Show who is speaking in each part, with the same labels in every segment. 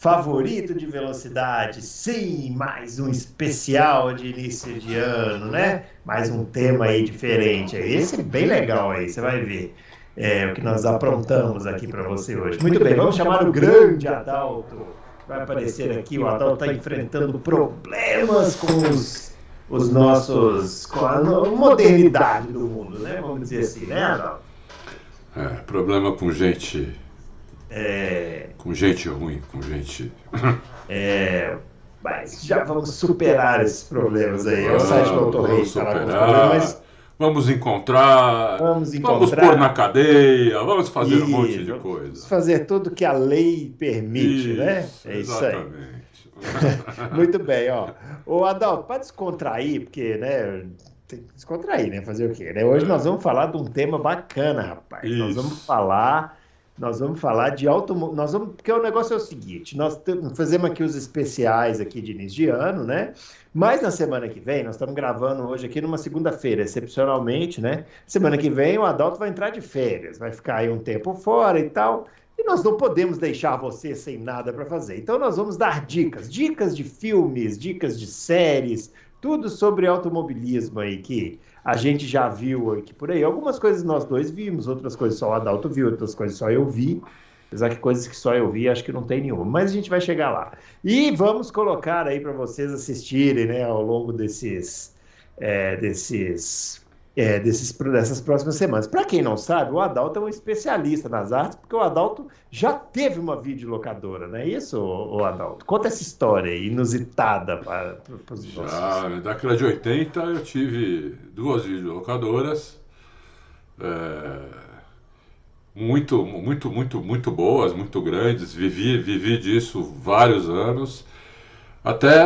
Speaker 1: favorito de velocidade. Sim, mais um especial de início de ano, né? Mais um tema aí diferente. Esse é bem legal aí, você vai ver. É, o que nós aprontamos aqui para você hoje. Muito bem, vamos chamar o grande Adalto. Vai aparecer aqui, o Adalto está enfrentando problemas com os, os nossos. com a modernidade do mundo, né? Vamos dizer assim, né, Adalto?
Speaker 2: É, problema com gente
Speaker 1: É,
Speaker 2: com gente ruim, com gente.
Speaker 1: É, mas já vamos superar esses problemas aí. É o
Speaker 2: Vamos,
Speaker 1: site
Speaker 2: vamos
Speaker 1: falar com os
Speaker 2: superar.
Speaker 1: problemas.
Speaker 2: Vamos encontrar.
Speaker 1: Vamos
Speaker 2: Vamos
Speaker 1: encontrar.
Speaker 2: pôr na cadeia, vamos fazer um monte de
Speaker 1: Isso, Vamos
Speaker 2: coisa.
Speaker 1: fazer tudo que a lei permite, né? É isso aí.
Speaker 2: Exatamente.
Speaker 1: Muito bem, ó. Ô Adalto, para descontrair, porque, né, tem que descontrair, né? Fazer o quê? Né? Hoje nós vamos falar de um tema bacana, rapaz. Nós
Speaker 2: Isso.
Speaker 1: vamos falar, nós vamos falar de automóvel, nós vamos, porque o negócio é o seguinte, nós fazemos aqui os especiais aqui de início de ano, né? Mas na semana que vem, nós estamos gravando hoje aqui numa segunda-feira, excepcionalmente, né? Semana que vem o Adalto vai entrar de férias, vai ficar aí um tempo fora e tal. E nós não podemos deixar você sem nada para fazer. Então nós vamos dar dicas, dicas de filmes, dicas de séries, tudo sobre automobilismo aí que a gente já viu aqui por aí. Algumas coisas nós dois vimos, outras coisas só o Adalto viu, outras coisas só eu vi. Apesar que coisas que só eu vi, acho que não tem nenhuma. Mas a gente vai chegar lá. E vamos colocar aí para vocês assistirem, né, ao longo desses, é, desses, é, desses, dessas próximas semanas. Para quem não sabe, o Adalto é um especialista nas artes, porque o Adalto já teve uma videolocadora, não é isso, ô Adalto? Conta essa história aí, inusitada para, para os nossos.
Speaker 2: Já, na década de 80 eu tive duas videolocadoras. é, muito, muito, muito, muito boas, muito grandes. Vivi, vivi disso vários anos. Até,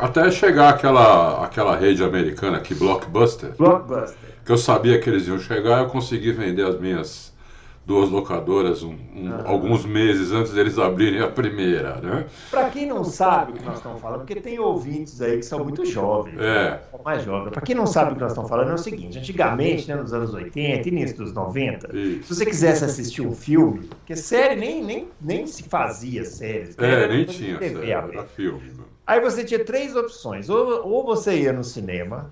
Speaker 2: até chegar aquela, aquela rede americana aqui, Blockbuster,
Speaker 1: Blockbuster.
Speaker 2: que eu sabia que eles iam chegar, eu consegui vender as minhas duas locadoras um- um-
Speaker 1: Ah.
Speaker 2: alguns meses antes deles abrirem a primeira, né?
Speaker 1: Para quem não sabe o que nós estamos falando, porque tem ouvintes aí que são muito jovens,
Speaker 2: É.
Speaker 1: né? são mais jovens. Para quem não sabe o que nós estamos falando, é o seguinte: antigamente, né, nos anos 80, início dos 90,
Speaker 2: Isso.
Speaker 1: se você quisesse assistir um filme, porque série nem, nem, nem se fazia séries, né?
Speaker 2: É, nem tinha,
Speaker 1: TV aberta.
Speaker 2: era filme.
Speaker 1: Aí você tinha três opções: ou, ou você ia no cinema,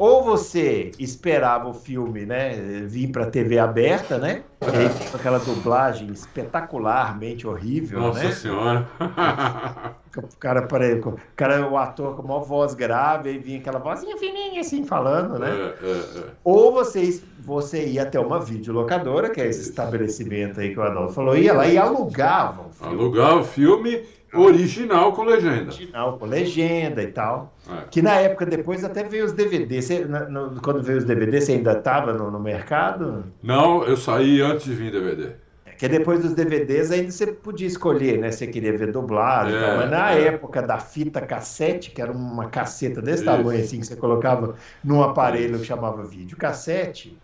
Speaker 1: ou você esperava o filme, né, vir para TV aberta, né? E aí com aquela dublagem espetacularmente horrível,
Speaker 2: Nossa
Speaker 1: né?
Speaker 2: senhora.
Speaker 1: O cara, pare- o cara, o ator com uma voz grave, aí vinha aquela vozinha fininha assim falando, né?
Speaker 2: É, é, é.
Speaker 1: Ou você, você ia até uma videolocadora, que é esse estabelecimento aí que o Adolfo falou, ia lá e alugava um filme
Speaker 2: Alugar o filme original com legenda.
Speaker 1: original, com legenda e tal.
Speaker 2: É.
Speaker 1: Que na época depois até veio os DVDs. Você, na- no- quando veio os DVDs, você ainda estava no, no mercado?
Speaker 2: Não, eu saí antes de vir DVD.
Speaker 1: Que depois dos DVDs ainda você podia escolher, né? Você queria ver dublado e
Speaker 2: É,
Speaker 1: tal. Mas na
Speaker 2: é.
Speaker 1: época da fita cassete, que era uma caceta desse
Speaker 2: Isso.
Speaker 1: tamanho assim, que você colocava num aparelho que chamava vídeo cassete,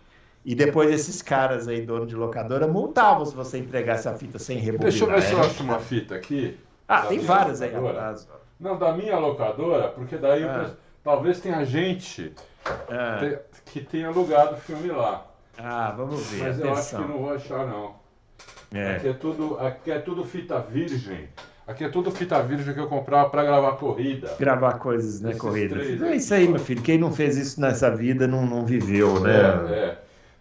Speaker 1: e depois esses caras aí, dono de locadora, multavam se você entregasse a fita sem rebobinar.
Speaker 2: Deixa eu ver se eu
Speaker 1: Era-
Speaker 2: acho uma fita aqui.
Speaker 1: Ah,
Speaker 2: Da
Speaker 1: tem várias aí
Speaker 2: locadora.
Speaker 1: atrás. ó.
Speaker 2: Não, da minha locadora, porque daí eu
Speaker 1: Ah.
Speaker 2: penso, talvez tenha gente
Speaker 1: Ah,
Speaker 2: que tenha alugado o filme lá.
Speaker 1: ah, vamos ver,
Speaker 2: Mas eu acho que
Speaker 1: atenção.
Speaker 2: não vou achar, não.
Speaker 1: É.
Speaker 2: Aqui, é tudo, aqui é tudo fita virgem. Aqui é tudo fita virgem que eu comprava pra gravar corrida.
Speaker 1: Gravar coisas, né,
Speaker 2: Esses
Speaker 1: corridas.
Speaker 2: três
Speaker 1: É isso aí, meu filho. Quem não fez isso nessa vida não, não viveu, né?
Speaker 2: É, é.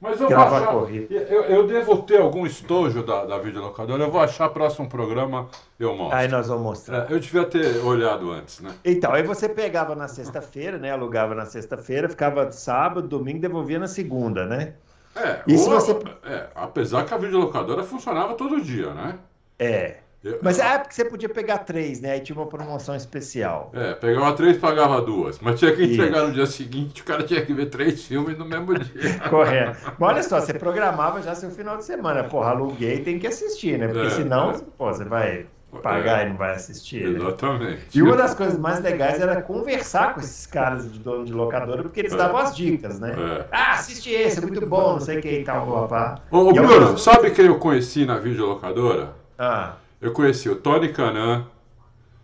Speaker 2: Mas eu achar,
Speaker 1: corrida.
Speaker 2: eu, eu devo ter algum estojo da, da videolocadora. Eu vou achar próximo programa, eu mostro.
Speaker 1: Aí nós vamos mostrar.
Speaker 2: É, eu devia ter olhado antes, né?
Speaker 1: Então, aí você pegava na sexta-feira, né? Alugava na sexta-feira, ficava sábado, domingo, devolvia na segunda, né?
Speaker 2: É,
Speaker 1: E se
Speaker 2: ou-
Speaker 1: você-
Speaker 2: é, apesar que a videolocadora funcionava todo dia, né?
Speaker 1: É.
Speaker 2: Eu-
Speaker 1: Mas é porque você podia pegar três, né? Aí tinha uma promoção especial.
Speaker 2: É, pegava três, pagava duas. Mas tinha que
Speaker 1: Isso.
Speaker 2: entregar no dia seguinte, o cara tinha que ver três filmes no mesmo dia.
Speaker 1: Correto. Mas olha só, você programava já seu final de semana. Porra, aluguei, tem que assistir, né? Porque
Speaker 2: É,
Speaker 1: senão,
Speaker 2: é.
Speaker 1: pô, você vai. pagar é, e não vai assistir.
Speaker 2: Né? Exatamente. Né?
Speaker 1: E uma das coisas mais legais era conversar com esses caras de dono de locadora, porque eles é. davam as dicas, né? É. Ah, assiste esse, é muito bom, não sei quem tal, papá.
Speaker 2: Ô, ô Bruno, eu... sabe quem eu conheci na videolocadora? Ah. Eu conheci o Tony Canan.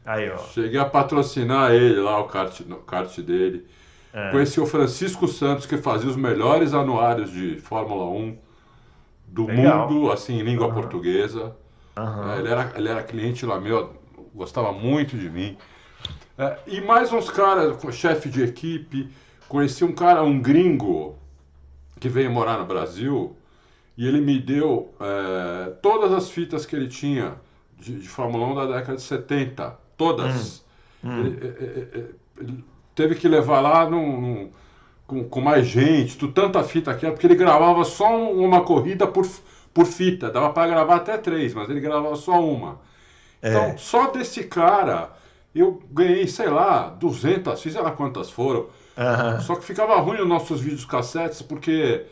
Speaker 1: Aí, ó.
Speaker 2: Cheguei a patrocinar ele lá, o kart, o kart dele. É. Conheci o Francisco Santos, que fazia os melhores anuários de Fórmula 1 do Legal. mundo, assim, em língua uhum. portuguesa. Uhum. É, ele, era, ele era cliente lá meu, gostava muito de mim. É, e mais uns caras, chefe de equipe. Conheci um cara, um gringo, que veio morar no Brasil, e ele me deu é, todas as fitas que ele tinha de, de, Fórmula 1 da década de 70. Todas. Hum. Hum. Ele, ele, ele, teve que levar lá num, num, com, com, mais gente, tu, tanta fita que era, porque ele gravava só uma corrida por, por fita. Dava para gravar até três, mas ele gravava só uma. É. Então, só desse cara, eu ganhei, sei lá, 200, sei lá quantas foram. Uhum. Só que ficava ruim os nossos vídeos cassetes, porque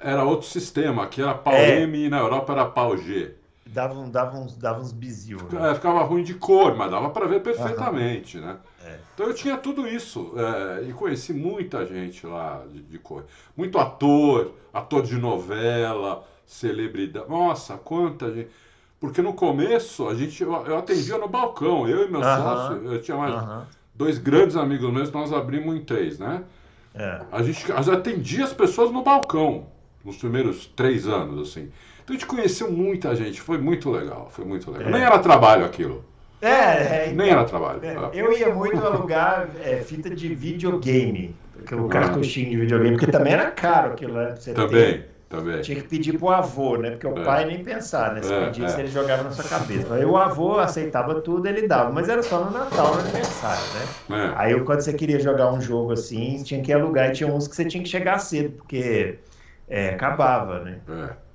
Speaker 2: era outro sistema. Aqui era pau é. M e na Europa era pau G.
Speaker 1: Dava, dava, uns, dava uns bizil.
Speaker 2: Né? É, ficava ruim de cor, mas dava para ver perfeitamente, uhum. né? É. Então eu tinha tudo isso. É, e conheci muita gente lá de, de cor. Muito ator, ator de novela, celebridade. Nossa, quanta gente. Porque no começo a gente, eu, eu atendia no balcão, eu e meu uhum. sócio, eu tinha mais uhum. dois grandes amigos meus, nós abrimos em três, né? É. A gente atendia as pessoas no balcão, nos primeiros três anos, assim. Então a gente conheceu muita gente, foi muito legal, foi muito legal. É. Nem era trabalho aquilo.
Speaker 1: É, é
Speaker 2: nem era trabalho. É,
Speaker 1: eu ia muito alugar é, fita de videogame, aquele uhum. cartuchinho de videogame, porque também era caro aquilo, né?
Speaker 2: também. Ter. Também.
Speaker 1: Tinha que pedir pro avô, né? Porque o é. pai nem pensar, né? Se é, pedisse, é. ele jogava na sua cabeça. Aí o avô aceitava tudo, ele dava, mas era só no Natal, no aniversário, né? É. Aí quando você queria jogar um jogo assim, tinha que alugar e tinha uns que você tinha que chegar cedo, porque é, acabava, né?
Speaker 2: É,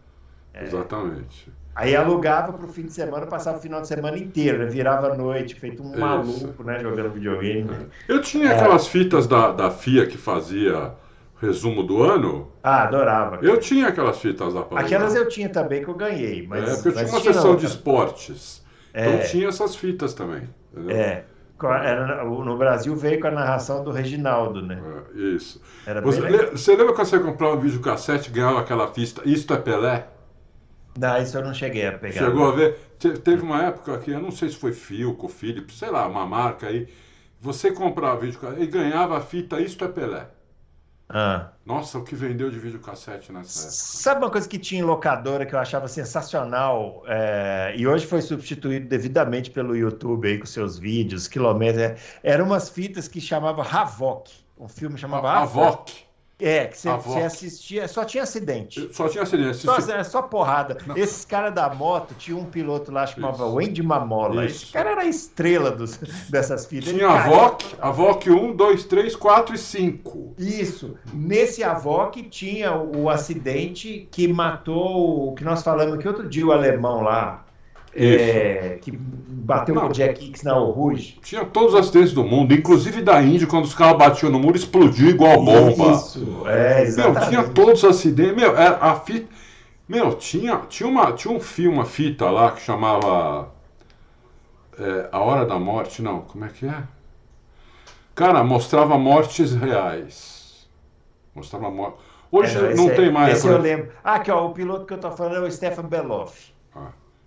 Speaker 2: exatamente.
Speaker 1: Aí alugava pro fim de semana, passava o final de semana inteiro, né? virava noite, feito um Isso. maluco, né? Jogando videogame.
Speaker 2: Eu tinha aquelas fitas da, da FIA que fazia resumo do ano.
Speaker 1: Ah, adorava.
Speaker 2: Eu tinha aquelas fitas da
Speaker 1: Paulina. Aquelas eu tinha também que eu ganhei. Mas,
Speaker 2: é, porque eu tinha uma sessão de esportes. Então é. Então tinha essas fitas também. Entendeu?
Speaker 1: É. Era, no Brasil veio com a narração do Reginaldo, né?
Speaker 2: É, isso. Você, você, lembra quando você comprava um videocassete e ganhava aquela fita Isto é Pelé?
Speaker 1: Não, isso eu não cheguei a pegar.
Speaker 2: Chegou a ver? Teve uma época que, eu não sei se foi Filco, Philips, sei lá, uma marca aí. Você comprava vídeo e ganhava a fita Isto é Pelé. Ah. Nossa, o que vendeu de videocassete nessa época.
Speaker 1: Sabe uma coisa que tinha em locadora que eu achava sensacional é, e hoje foi substituído devidamente pelo YouTube aí com seus vídeos, quilômetros. É, eram umas fitas que chamava Havok. Um filme chamava Havok. É, que você, você assistia, só tinha acidente.
Speaker 2: Só tinha acidente.
Speaker 1: Só, é, só porrada. Não. Esses caras da moto, tinha um piloto lá chamava Isso. Wendy Mamola. Isso. Esse cara era a estrela dos, dessas fitas.
Speaker 2: Tinha a VOC, a VOC 1, 2, 3, 4 e 5.
Speaker 1: Isso. Nesse Avoc tinha o, acidente que matou, o que nós falamos aqui outro dia, o alemão lá. É, que bateu com o Jack Hicks na Rouge.
Speaker 2: Tinha todos os acidentes do mundo, inclusive da Índia, quando os carros batiam no muro, explodiu igual bomba.
Speaker 1: Isso, é, exatamente.
Speaker 2: Meu, tinha todos os acidentes. Meu, é, a fita. Meu, tinha, tinha, uma, tinha um filme, uma fita lá que chamava. É, a Hora da Morte, não, como é que é? Cara, mostrava mortes reais. Mostrava morte. Hoje é, não, não tem mais.
Speaker 1: Esse eu lembro. Ah, aqui, ó, o piloto que eu tô falando é o Stefan Beloff.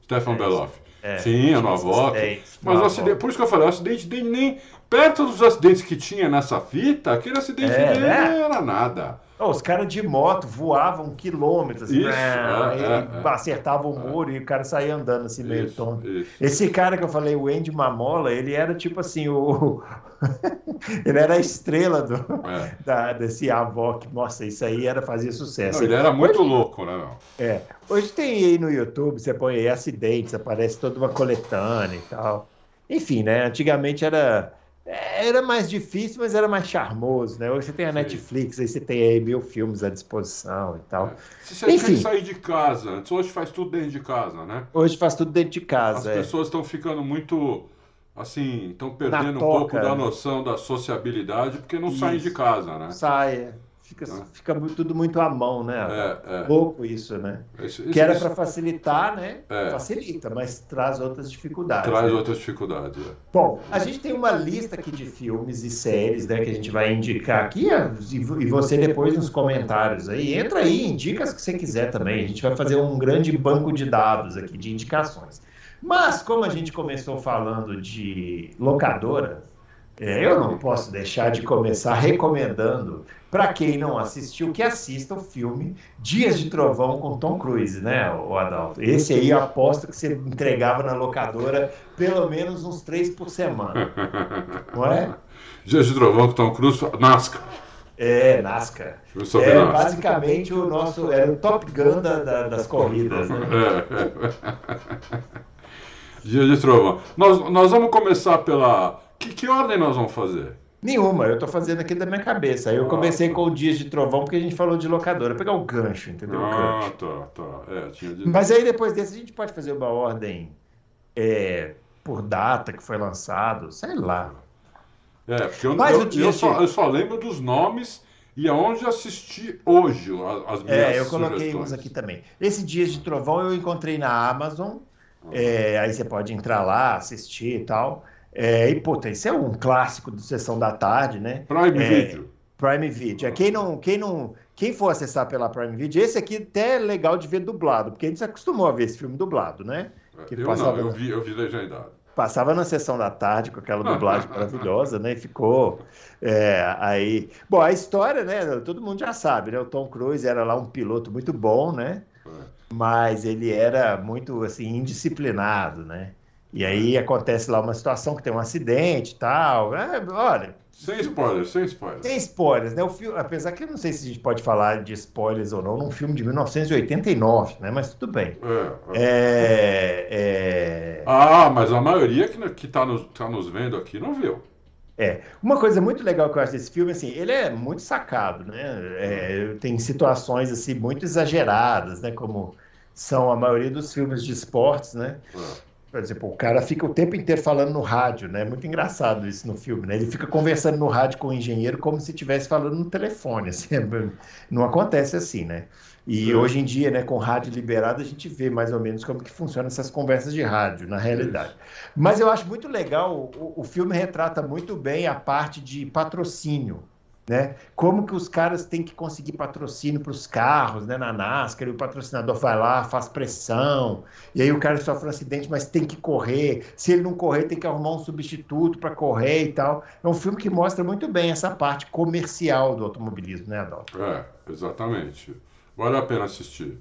Speaker 2: Stefan é, Beloff. É, tinha no Avoc. Mas o acidente, por isso que eu falei, o acidente dele nem. Perto dos acidentes que tinha nessa fita, aquele acidente é, dele né? não era nada.
Speaker 1: Oh, os caras de moto voavam quilômetros, isso, né? é, é, acertavam o muro e o cara saía andando assim meio isso, tonto. Isso. Esse cara que eu falei, o Andy Mamola, ele era tipo assim, o. ele era a estrela do, é. da, desse Avoc. Nossa, isso aí era fazer sucesso.
Speaker 2: Não, ele era muito Hoje, louco, né?
Speaker 1: É. Hoje tem aí no YouTube, você põe aí acidentes, aparece toda uma coletânea e tal. Enfim, né? Antigamente era era mais difícil, mas era mais charmoso, né? Hoje você tem a Sim. Netflix, aí você tem aí mil filmes à disposição e tal. É.
Speaker 2: Se você Enfim. sair de casa, antes hoje faz tudo dentro de casa, né?
Speaker 1: Hoje faz tudo dentro de casa.
Speaker 2: As é. pessoas estão ficando muito, assim, estão perdendo um pouco da noção da sociabilidade porque não Isso. saem de casa, né?
Speaker 1: Sai, é. Fica, fica tudo muito à mão, né?
Speaker 2: É, é.
Speaker 1: Louco isso, né?
Speaker 2: Isso-
Speaker 1: que
Speaker 2: isso-
Speaker 1: era
Speaker 2: isso
Speaker 1: para facilitar, né?
Speaker 2: É.
Speaker 1: Facilita, mas traz outras dificuldades.
Speaker 2: traz
Speaker 1: né?
Speaker 2: outras dificuldades. é.
Speaker 1: Bom, a gente tem uma lista aqui de filmes e séries, né, que a gente vai indicar aqui, e e você depois nos comentários aí, entra aí, indica as que você quiser também. A gente vai fazer um grande banco de dados aqui, de indicações. Mas, como a gente começou falando de locadora, é, eu não posso deixar de começar recomendando para quem não assistiu que assista o filme Dias de Trovão com Tom Cruise, né, o Adalto? Esse aí eu aposto que você entregava na locadora pelo menos uns três por semana, não é?
Speaker 2: Dias de Trovão com Tom Cruise, NASCAR.
Speaker 1: É,
Speaker 2: sou
Speaker 1: É
Speaker 2: NASCAR.
Speaker 1: basicamente o nosso era o Top Gun da- da- das corridas, né?
Speaker 2: É. Dia de Trovão. Nós, nós vamos começar pela. Que, que ordem nós vamos fazer?
Speaker 1: Nenhuma, eu tô fazendo aqui da minha cabeça. Aí eu comecei com o Dias de Trovão porque a gente falou de locadora, pegar o gancho, entendeu? O
Speaker 2: Ah,
Speaker 1: gancho.
Speaker 2: tá, tá. É, tinha dito.
Speaker 1: Mas aí depois desse a gente pode fazer uma ordem é, por data que foi lançado, sei lá.
Speaker 2: É, porque eu,
Speaker 1: Mas
Speaker 2: eu, eu só, eu só lembro dos nomes e aonde assisti hoje as minhas
Speaker 1: É, eu coloquei
Speaker 2: sugestões.
Speaker 1: uns aqui também. Esse Dias de Trovão eu encontrei na Amazon. é, aí você pode entrar lá, assistir e tal. É, e, puta, esse é um clássico do Sessão da Tarde, né?
Speaker 2: Prime
Speaker 1: É,
Speaker 2: Video.
Speaker 1: Prime Video. É, Quem não, quem não, quem for acessar pela Prime Video, esse aqui até é legal de ver dublado, porque a gente se acostumou a ver esse filme dublado, né? que
Speaker 2: eu
Speaker 1: passava
Speaker 2: não, eu vi, eu vi legendado.
Speaker 1: Passava na sessão da tarde com aquela dublagem maravilhosa, né? E ficou é, aí. Bom, a história, né? Todo mundo já sabe, né? O Tom Cruise era lá um piloto muito bom, né? Mas ele era muito assim indisciplinado, né? E aí acontece lá uma situação que tem um acidente e tal. É, olha,
Speaker 2: Sem spoilers, sem spoilers.
Speaker 1: tem spoilers, né? O filme, apesar que eu não sei se a gente pode falar de spoilers ou não, num filme de 1989, né? Mas tudo bem.
Speaker 2: É, é.
Speaker 1: É, é...
Speaker 2: Ah, mas a maioria que, que tá, nos, tá nos vendo aqui não viu.
Speaker 1: É, uma coisa muito legal que eu acho desse filme, assim, ele é muito sacado, né? É, tem situações, assim, muito exageradas, né? Como são a maioria dos filmes de esportes, né?
Speaker 2: É.
Speaker 1: Por exemplo, o cara fica o tempo inteiro falando no rádio, né? Muito engraçado isso no filme, né? Ele fica conversando no rádio com o engenheiro como se estivesse falando no telefone, assim. Não acontece assim, né? E hoje em dia, né, com rádio liberado, a gente vê mais ou menos como que funcionam essas conversas de rádio, na realidade. Mas eu acho muito legal, o, o filme retrata muito bem a parte de patrocínio, né? Como que os caras têm que conseguir patrocínio para os carros, né, na NASCAR, e o patrocinador vai lá, faz pressão, e aí o cara sofre um acidente, mas tem que correr. Se ele não correr, tem que arrumar um substituto para correr e tal. É um filme que mostra muito bem essa parte comercial do automobilismo, né, Adalto?
Speaker 2: É, exatamente. Vale a pena assistir.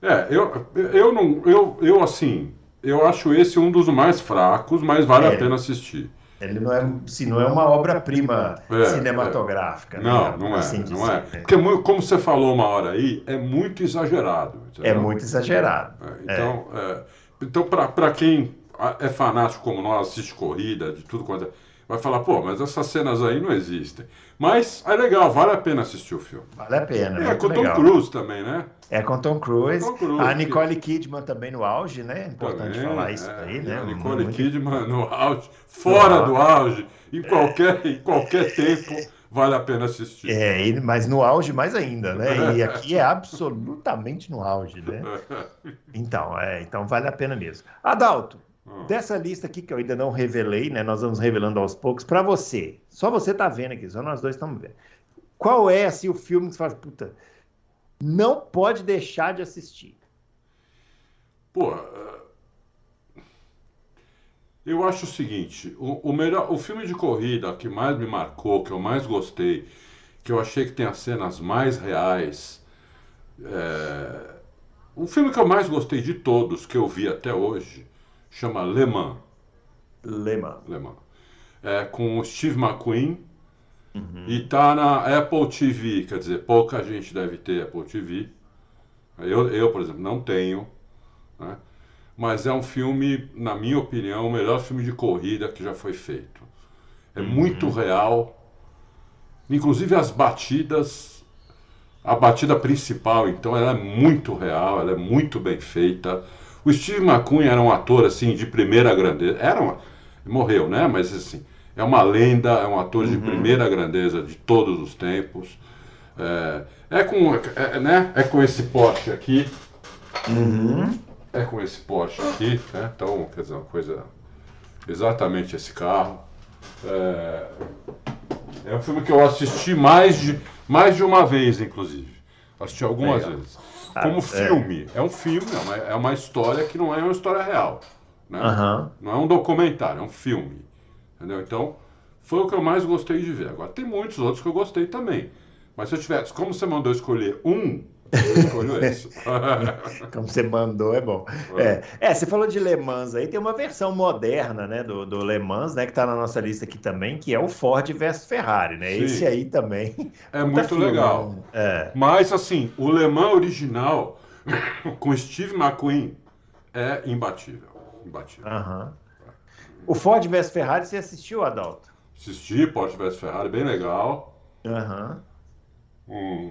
Speaker 2: É, eu, eu não. Eu, eu assim. Eu acho esse um dos mais fracos, mas vale
Speaker 1: É.
Speaker 2: a pena assistir.
Speaker 1: Ele não é, assim, não é uma obra-prima
Speaker 2: É,
Speaker 1: cinematográfica. né?
Speaker 2: Não, não é.
Speaker 1: Assim
Speaker 2: não é.
Speaker 1: né?
Speaker 2: Porque, mu- como você falou uma hora aí, é muito exagerado.
Speaker 1: É
Speaker 2: entendeu?
Speaker 1: muito exagerado.
Speaker 2: É, então, é, então para quem é fanático como nós, assiste corrida, de tudo quanto é, vai falar, pô, mas essas cenas aí não existem. Mas é legal, vale a pena assistir o filme.
Speaker 1: Vale a pena.
Speaker 2: É, com Tom
Speaker 1: legal.
Speaker 2: Cruise também, né?
Speaker 1: É com Tom Cruise.
Speaker 2: Tom Cruise,
Speaker 1: a
Speaker 2: que-
Speaker 1: Nicole Kidman também no auge, né? É importante
Speaker 2: Também,
Speaker 1: falar isso
Speaker 2: é,
Speaker 1: aí, né?
Speaker 2: A Nicole
Speaker 1: Muito-
Speaker 2: Kidman no auge, fora
Speaker 1: No
Speaker 2: do auge, em qualquer, em qualquer tempo, vale a pena assistir.
Speaker 1: É, mas no auge mais ainda, né? E aqui é absolutamente no auge, né? Então, é, então vale a pena mesmo. Adalto,
Speaker 2: Hum.
Speaker 1: dessa lista aqui que eu ainda não revelei, né? Nós vamos revelando aos poucos para você. Só você tá vendo aqui, só nós dois estamos vendo. Qual é assim o filme que você fala, puta, não pode deixar de assistir?
Speaker 2: Pô, é, eu acho o seguinte, o, o melhor, o filme de corrida que mais me marcou, que eu mais gostei, que eu achei que tem as cenas mais reais, é, o filme que eu mais gostei de todos que eu vi até hoje chama Le Mans.
Speaker 1: Lema.
Speaker 2: Le Mans. É com o Steve McQueen e tá na Apple TV, quer dizer, pouca gente deve ter Apple TV. Eu, eu por exemplo, não tenho. né? Mas é um filme, na minha opinião, o melhor filme de corrida que já foi feito. É muito real. Inclusive as batidas, a batida principal, então, ela é muito real, ela é muito bem feita. O Steve McQueen era um ator assim de primeira grandeza. Era uma, morreu, né? Mas assim, é uma lenda, é um ator de primeira grandeza de todos os tempos. É, é com, é, né? é com esse Porsche aqui.
Speaker 1: Uhum.
Speaker 2: É com esse Porsche aqui, né? Então, quer dizer, uma coisa. Exatamente esse carro. É, é um filme que eu assisti mais de, mais de uma vez, inclusive. Assisti algumas
Speaker 1: Legal.
Speaker 2: vezes. Como
Speaker 1: é.
Speaker 2: filme. É um filme, é uma, é uma história que não é uma história real. Né?
Speaker 1: Aham.
Speaker 2: Não é um documentário, é um filme. Entendeu? Então, foi o que eu mais gostei de ver. Agora, tem muitos outros que eu gostei também. Mas se eu tivesse, como você mandou escolher um, eu escolho esse.
Speaker 1: Como você mandou, é bom. É, é, você falou de Le Mans aí, tem uma versão moderna, né, do, do Le Mans, né, que tá na nossa lista aqui também, que é o Ford versus Ferrari, né?
Speaker 2: Sim.
Speaker 1: Esse aí também.
Speaker 2: É muito
Speaker 1: filme,
Speaker 2: legal.
Speaker 1: né? É.
Speaker 2: Mas, assim, o Le Mans original, com Steve McQueen, é imbatível. Imbatível.
Speaker 1: Aham. O Ford versus Ferrari, você assistiu, Adalto?
Speaker 2: Assisti Porsche vs Ferrari, bem legal.
Speaker 1: Aham.
Speaker 2: Hum,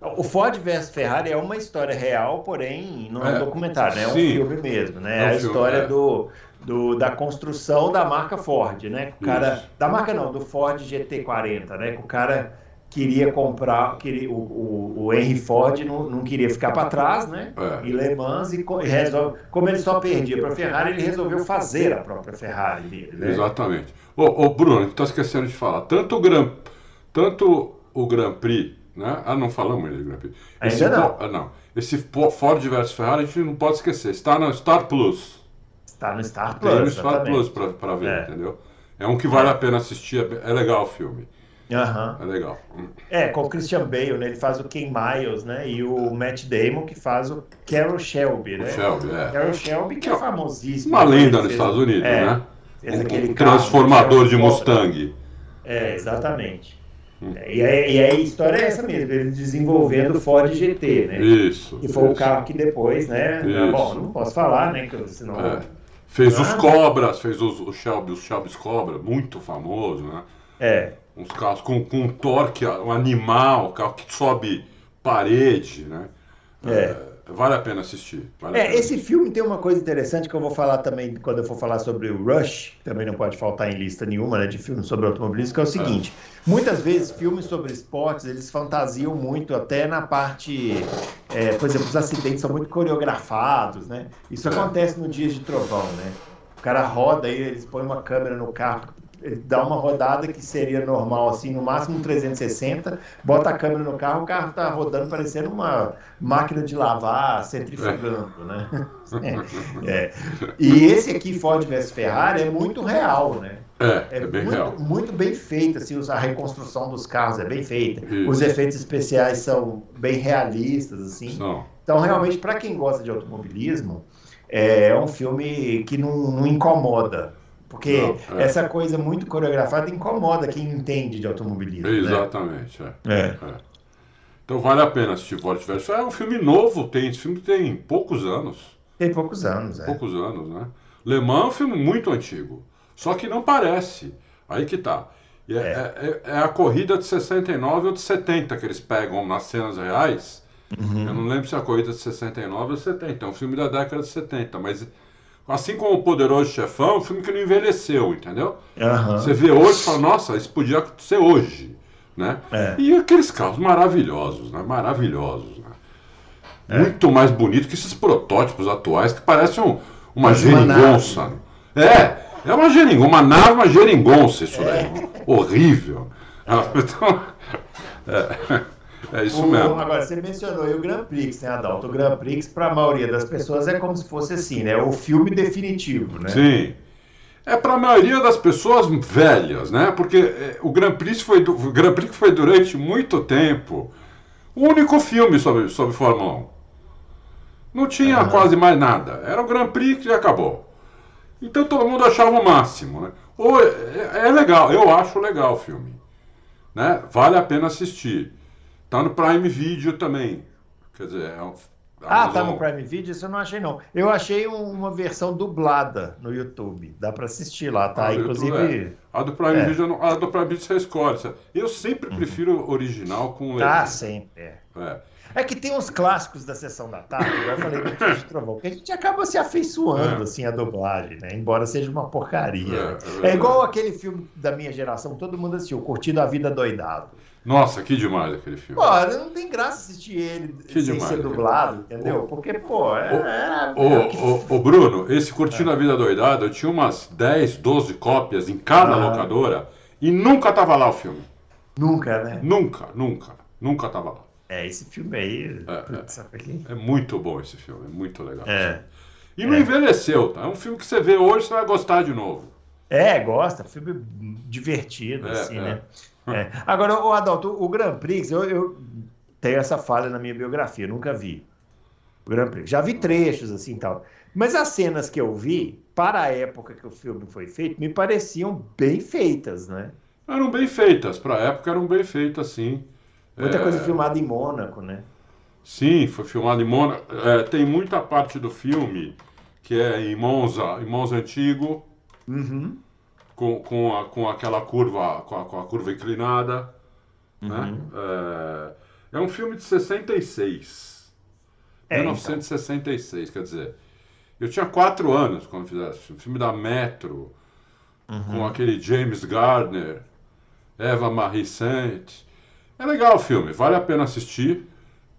Speaker 1: O Ford versus Ferrari é uma história real, porém não é um
Speaker 2: É,
Speaker 1: documentário, né? É um
Speaker 2: sim.
Speaker 1: filme mesmo, né?
Speaker 2: É um
Speaker 1: É a história
Speaker 2: é.
Speaker 1: do, do- da construção da marca Ford, né? O cara,
Speaker 2: Isso.
Speaker 1: da marca não, do Ford GT40, né? Que o cara queria comprar, queria, o, o, o Henry Ford não, não queria ficar para trás, né?
Speaker 2: É.
Speaker 1: Em Le Mans e e resolve, como ele só perdia para a Ferrari, ele resolveu fazer a própria Ferrari dele, né?
Speaker 2: Exatamente. Ô, ô, Bruno, gente tá esquecendo de falar. Tanto o Grand, tanto o Grand Prix, né? Ah, não falamos Grand Prix.
Speaker 1: Ainda não.
Speaker 2: Ah, não. Esse Ford vs Ferrari a gente não pode esquecer. Está no Star Plus.
Speaker 1: Está no Star
Speaker 2: Tem no
Speaker 1: Plus,
Speaker 2: Star. Plus pra ver,
Speaker 1: É.
Speaker 2: entendeu? É um que vale a pena assistir. é É legal o filme.
Speaker 1: Aham.
Speaker 2: É legal.
Speaker 1: É, com o Christian Bale, né? Ele faz o Ken Miles, né? E o Matt Damon, que faz o Carol Shelby,
Speaker 2: O
Speaker 1: né?
Speaker 2: Shelby, é.
Speaker 1: Carol Shelby, que é famosíssimo.
Speaker 2: Uma lenda
Speaker 1: Ele
Speaker 2: nos
Speaker 1: fez-
Speaker 2: Estados Unidos,
Speaker 1: é,
Speaker 2: né? Um- um transformador de
Speaker 1: Shelby
Speaker 2: Mustang.
Speaker 1: É, exatamente. É, E, aí- e a história é essa mesmo, ele desenvolvendo o Ford GT, né?
Speaker 2: Isso.
Speaker 1: Que foi o
Speaker 2: isso.
Speaker 1: carro que depois, né?
Speaker 2: Isso.
Speaker 1: Bom, não posso falar, né? que Senão.
Speaker 2: É. Fez os
Speaker 1: Ah.
Speaker 2: Cobras, fez os, os Shelby, os Shelby's Cobra, muito famoso, né?
Speaker 1: É.
Speaker 2: Uns carros com, com um torque, um animal, carro que sobe parede, né?
Speaker 1: É.
Speaker 2: vale a pena assistir. Vale a
Speaker 1: É,
Speaker 2: pena
Speaker 1: esse filme tem uma coisa interessante que eu vou falar também quando eu for falar sobre o Rush, que também não pode faltar em lista nenhuma, né, de filmes sobre automobilismo, que é o seguinte: muitas vezes filmes sobre esportes eles fantasiam muito até na parte, é, por exemplo, os acidentes são muito coreografados, né? Isso
Speaker 2: É.
Speaker 1: acontece no Dias de Trovão, né? O cara roda aí, eles põem uma câmera no carro, dá uma rodada que seria normal, assim, no máximo um 360, bota a câmera no carro, o carro tá rodando parecendo uma máquina de lavar, centrifugando, né? É, é. E esse aqui, Ford vs Ferrari, é muito real, né?
Speaker 2: É,
Speaker 1: É,
Speaker 2: é bem
Speaker 1: muito,
Speaker 2: real.
Speaker 1: muito bem feito, assim, a reconstrução dos carros é bem feita.
Speaker 2: Isso.
Speaker 1: Os efeitos especiais são bem realistas, assim.
Speaker 2: Não,
Speaker 1: Então, realmente, para quem gosta de automobilismo, é um filme que não, não incomoda. Porque
Speaker 2: Não, é.
Speaker 1: essa coisa muito coreografada incomoda quem entende de automobilismo. né?
Speaker 2: exatamente. é.
Speaker 1: É.
Speaker 2: É. Então vale a pena assistir Ford vs. É um filme novo, tem, esse filme tem poucos anos.
Speaker 1: Tem poucos anos, é.
Speaker 2: Poucos anos, né? Le Mans é um filme muito antigo. Só que não parece. Aí que tá. E é, é- é a corrida de 69 ou de 70 que eles pegam nas cenas reais.
Speaker 1: Uhum.
Speaker 2: Eu não lembro se é a corrida de 69 ou 70. É um filme da década de 70. Mas assim como o Poderoso Chefão, é um filme que não envelheceu, entendeu?
Speaker 1: Aham.
Speaker 2: Você vê hoje e fala, nossa, isso podia ser hoje. Né?
Speaker 1: É.
Speaker 2: E aqueles carros maravilhosos, né? Maravilhosos. Né?
Speaker 1: É.
Speaker 2: Muito mais bonito que esses protótipos atuais que parecem um- uma
Speaker 1: uma
Speaker 2: geringonça. É, é uma geringonça, uma nave, uma geringonça isso daí. Horrível. Ah, Então, é, é isso
Speaker 1: O-
Speaker 2: mesmo.
Speaker 1: Agora, você mencionou aí o Grand Prix, né, Adalto? O Grand Prix, para a maioria das pessoas, é como se fosse assim, né? O filme definitivo, né?
Speaker 2: Sim. É para a maioria das pessoas velhas, né? Porque é, o Grand Prix foi, o Grand Prix foi durante muito tempo o único filme sobre, sobre Fórmula 1. Não tinha
Speaker 1: Aham.
Speaker 2: quase mais nada. Era o Grand Prix e acabou. Então todo mundo achava o máximo, né? Ou é, é legal, eu acho legal o filme. Né? Vale a pena assistir. Tá no Prime Video também. Quer dizer, é um,
Speaker 1: Ah, tá
Speaker 2: Amazon-
Speaker 1: no Prime Video? Isso eu não achei, não. Eu achei um- uma versão dublada no YouTube. Dá para assistir lá, tá?
Speaker 2: Ah,
Speaker 1: Inclusive.
Speaker 2: YouTube, A do Prime
Speaker 1: É.
Speaker 2: Video, não- a do Prime Video você escolhe. Eu sempre prefiro o original com
Speaker 1: Ah,
Speaker 2: legenda.
Speaker 1: sempre. é.
Speaker 2: É.
Speaker 1: É que tem uns clássicos da sessão da tarde, igual eu falei do Tio de Trovão, que a gente acaba se afeiçoando,
Speaker 2: É.
Speaker 1: assim, a dublagem, né? Embora seja uma porcaria.
Speaker 2: É, é
Speaker 1: É, igual aquele filme da minha geração, todo mundo assistiu, Curtindo a Vida Doidado.
Speaker 2: Nossa, que demais aquele filme.
Speaker 1: Pô, não tem graça assistir ele
Speaker 2: Que
Speaker 1: sem
Speaker 2: demais,
Speaker 1: ser
Speaker 2: né?
Speaker 1: dublado, entendeu? Porque, pô, é... é-
Speaker 2: Ô,
Speaker 1: é o que-
Speaker 2: ô, Bruno, esse Curtindo a Vida Doidada, eu tinha umas 10, 12 cópias em cada
Speaker 1: Ah.
Speaker 2: locadora e nunca tava lá o filme.
Speaker 1: Nunca, né?
Speaker 2: Nunca, nunca, nunca tava lá.
Speaker 1: É, esse filme aí...
Speaker 2: É,
Speaker 1: aqui?
Speaker 2: É muito bom esse filme, é muito legal.
Speaker 1: É.
Speaker 2: E não
Speaker 1: É.
Speaker 2: envelheceu, tá? É um filme que você vê hoje, você vai gostar de novo.
Speaker 1: É, gosta, filme divertido,
Speaker 2: É,
Speaker 1: assim,
Speaker 2: é.
Speaker 1: né? É. Agora, o Adalto, o Grand Prix, eu, eu tenho essa falha na minha biografia, nunca vi. O Grand Prix. Já vi trechos, assim, tal. Mas as cenas que eu vi, para a época que o filme foi feito, me pareciam bem feitas, né?
Speaker 2: Eram bem feitas, pra época eram bem feitas, sim.
Speaker 1: Muita
Speaker 2: É,
Speaker 1: coisa filmada em Mônaco, né?
Speaker 2: Sim, foi filmado em Mônaco. É, tem muita parte do filme que é em Monza, em Monza antigo,
Speaker 1: Uhum.
Speaker 2: Com, com, a- com aquela curva, com a, com a curva inclinada. Né?
Speaker 1: Uhum.
Speaker 2: É, é um filme de 66.
Speaker 1: É,
Speaker 2: 1966, quer dizer. Eu tinha quatro anos quando fizeram esse filme. Filme da Metro,
Speaker 1: Uhum.
Speaker 2: com aquele James Gardner, Eva Marie Saint. É legal o filme, vale a pena assistir.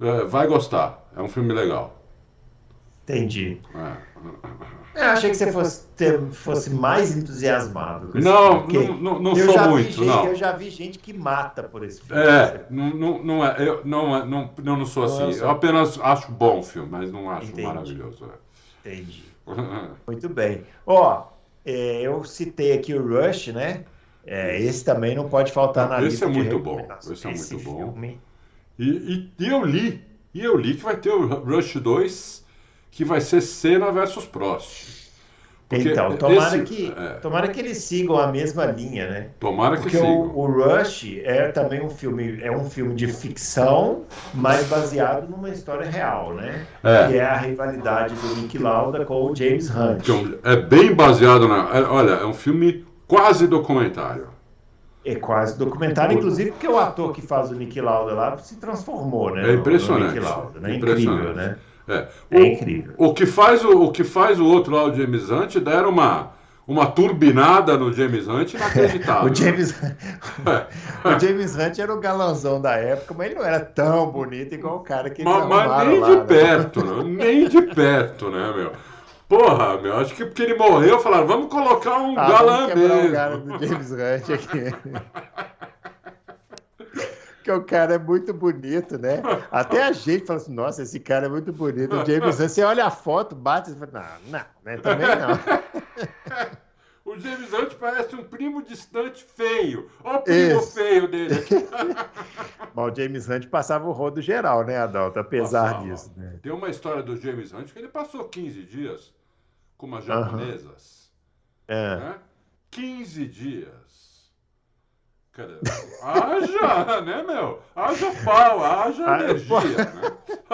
Speaker 2: é, vai gostar. É um filme legal.
Speaker 1: Entendi.
Speaker 2: É.
Speaker 1: Eu achei que você fosse, ter- fosse mais entusiasmado. com esse
Speaker 2: Não,
Speaker 1: filme,
Speaker 2: não, não, não sou muito,
Speaker 1: gente-
Speaker 2: não.
Speaker 1: Eu já vi gente que mata por esse filme.
Speaker 2: É, não, não, é, eu não, é- não, não sou
Speaker 1: Não é
Speaker 2: assim. Eu apenas acho bom o filme, mas não acho
Speaker 1: Entendi.
Speaker 2: maravilhoso. é.
Speaker 1: Entendi. Muito bem. Ó, é, eu citei aqui o Rush, né? É, esse também não pode faltar na
Speaker 2: Esse
Speaker 1: lista
Speaker 2: é
Speaker 1: de
Speaker 2: muito bom. Esse é muito bom.
Speaker 1: filme-
Speaker 2: E, e- e eu li, e eu li que vai ter o Rush 2, que vai ser Cena versus Prost. Porque
Speaker 1: Então, tomara,
Speaker 2: esse-
Speaker 1: que,
Speaker 2: é,
Speaker 1: tomara que eles sigam a mesma linha, né?
Speaker 2: tomara que
Speaker 1: Porque
Speaker 2: sigam.
Speaker 1: o, o Rush é também um filme, é um filme de ficção, mas baseado numa história real, né?
Speaker 2: É.
Speaker 1: Que é a rivalidade do Nick Lauda com o James Hunt.
Speaker 2: Então, é bem baseado na. é- olha, é um filme quase documentário.
Speaker 1: É quase documentário, inclusive porque o ator que faz o Nick Lauda lá se transformou, né?
Speaker 2: É
Speaker 1: no- no
Speaker 2: impressionante.
Speaker 1: Nick Lauda, né?
Speaker 2: Impressionante.
Speaker 1: Incrível, né?
Speaker 2: É,
Speaker 1: É
Speaker 2: O-
Speaker 1: incrível.
Speaker 2: O que faz o, o que faz o outro lá, o James Hunt, deram uma, uma turbinada no James Hunt inacreditável.
Speaker 1: O James,
Speaker 2: É.
Speaker 1: o James Hunt era o galanzão da época, mas ele não era tão bonito igual o cara que
Speaker 2: Mas, mas nem
Speaker 1: lá,
Speaker 2: de
Speaker 1: né?
Speaker 2: perto, né? nem de perto, né, meu? Porra, meu, acho que porque ele morreu, falaram, vamos colocar um
Speaker 1: Ah,
Speaker 2: galã mesmo.
Speaker 1: o cara do James Hunt aqui. Porque o cara é muito bonito, né? Até a gente fala assim, nossa, esse cara é muito bonito. O James Hunt, você olha a foto, bate e fala, não, não, né? também não.
Speaker 2: O James Hunt parece um primo distante feio. Olha o primo feio dele aqui.
Speaker 1: Mas o James Hunt passava o rodo geral, né, Adalto? Apesar
Speaker 2: Passava.
Speaker 1: disso, né?
Speaker 2: Tem uma história do James Hunt que ele passou 15 dias com umas japonesas.
Speaker 1: É.
Speaker 2: né? 15 dias. Cara, haja, né, meu? Haja pau, haja
Speaker 1: Ah,
Speaker 2: energia, né?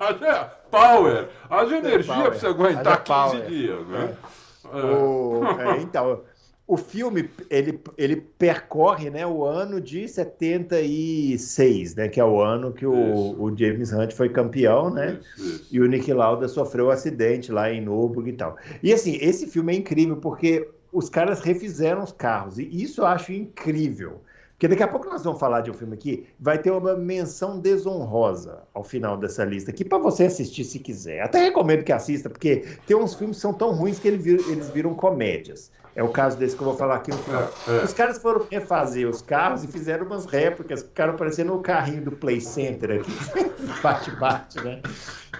Speaker 2: haja power, haja energia
Speaker 1: power,
Speaker 2: pra você aguentar
Speaker 1: haja
Speaker 2: 15
Speaker 1: power.
Speaker 2: dias, né?
Speaker 1: O- é, então, o filme ele, ele percorre né, o ano de 76, né? Que é o ano que o, o James Hunt foi campeão, né?
Speaker 2: Isso, isso.
Speaker 1: E o Nick Lauda sofreu um acidente lá em Nürburgring e tal. E assim, esse filme é incrível porque os caras refizeram os carros. E isso eu acho incrível. Porque daqui a pouco nós vamos falar de um filme aqui, vai ter uma menção desonrosa ao final dessa lista aqui para você assistir se quiser. Até recomendo que assista, porque tem uns filmes que são tão ruins que eles viram comédias. É o caso desse que eu vou falar aqui no final.
Speaker 2: É, é.
Speaker 1: Os caras foram refazer os carros e fizeram umas réplicas, ficaram parecendo o carrinho do Play Center aqui. Bate-bate, né?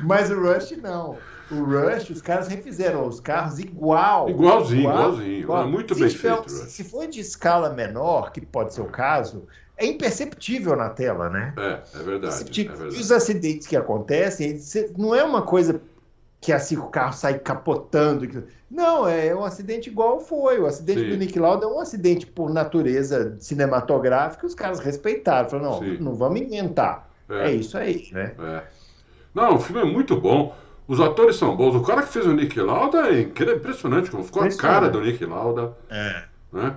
Speaker 1: Mas o Rush não. O Rush, os caras refizeram os carros igual.
Speaker 2: Igualzinho, igualzinho. É muito
Speaker 1: se
Speaker 2: bem
Speaker 1: tiver-
Speaker 2: feito.
Speaker 1: Se for de escala menor, que pode ser o caso, é imperceptível na tela, né?
Speaker 2: É, é verdade. É
Speaker 1: tipo- e
Speaker 2: verdade.
Speaker 1: os acidentes que acontecem, não é uma coisa que assim o carro sai capotando. Não, é um acidente igual foi. O acidente
Speaker 2: Sim.
Speaker 1: do Nick Lauda é um acidente por natureza cinematográfica, os caras respeitaram. Falaram, não,
Speaker 2: Sim.
Speaker 1: não vamos inventar. É.
Speaker 2: É,
Speaker 1: isso aí, né?
Speaker 2: é. Não, o filme é muito bom. Os atores são bons. O cara que fez o Nick Lauda é impressionante como ficou a cara do Nick Lauda.
Speaker 1: É.
Speaker 2: né?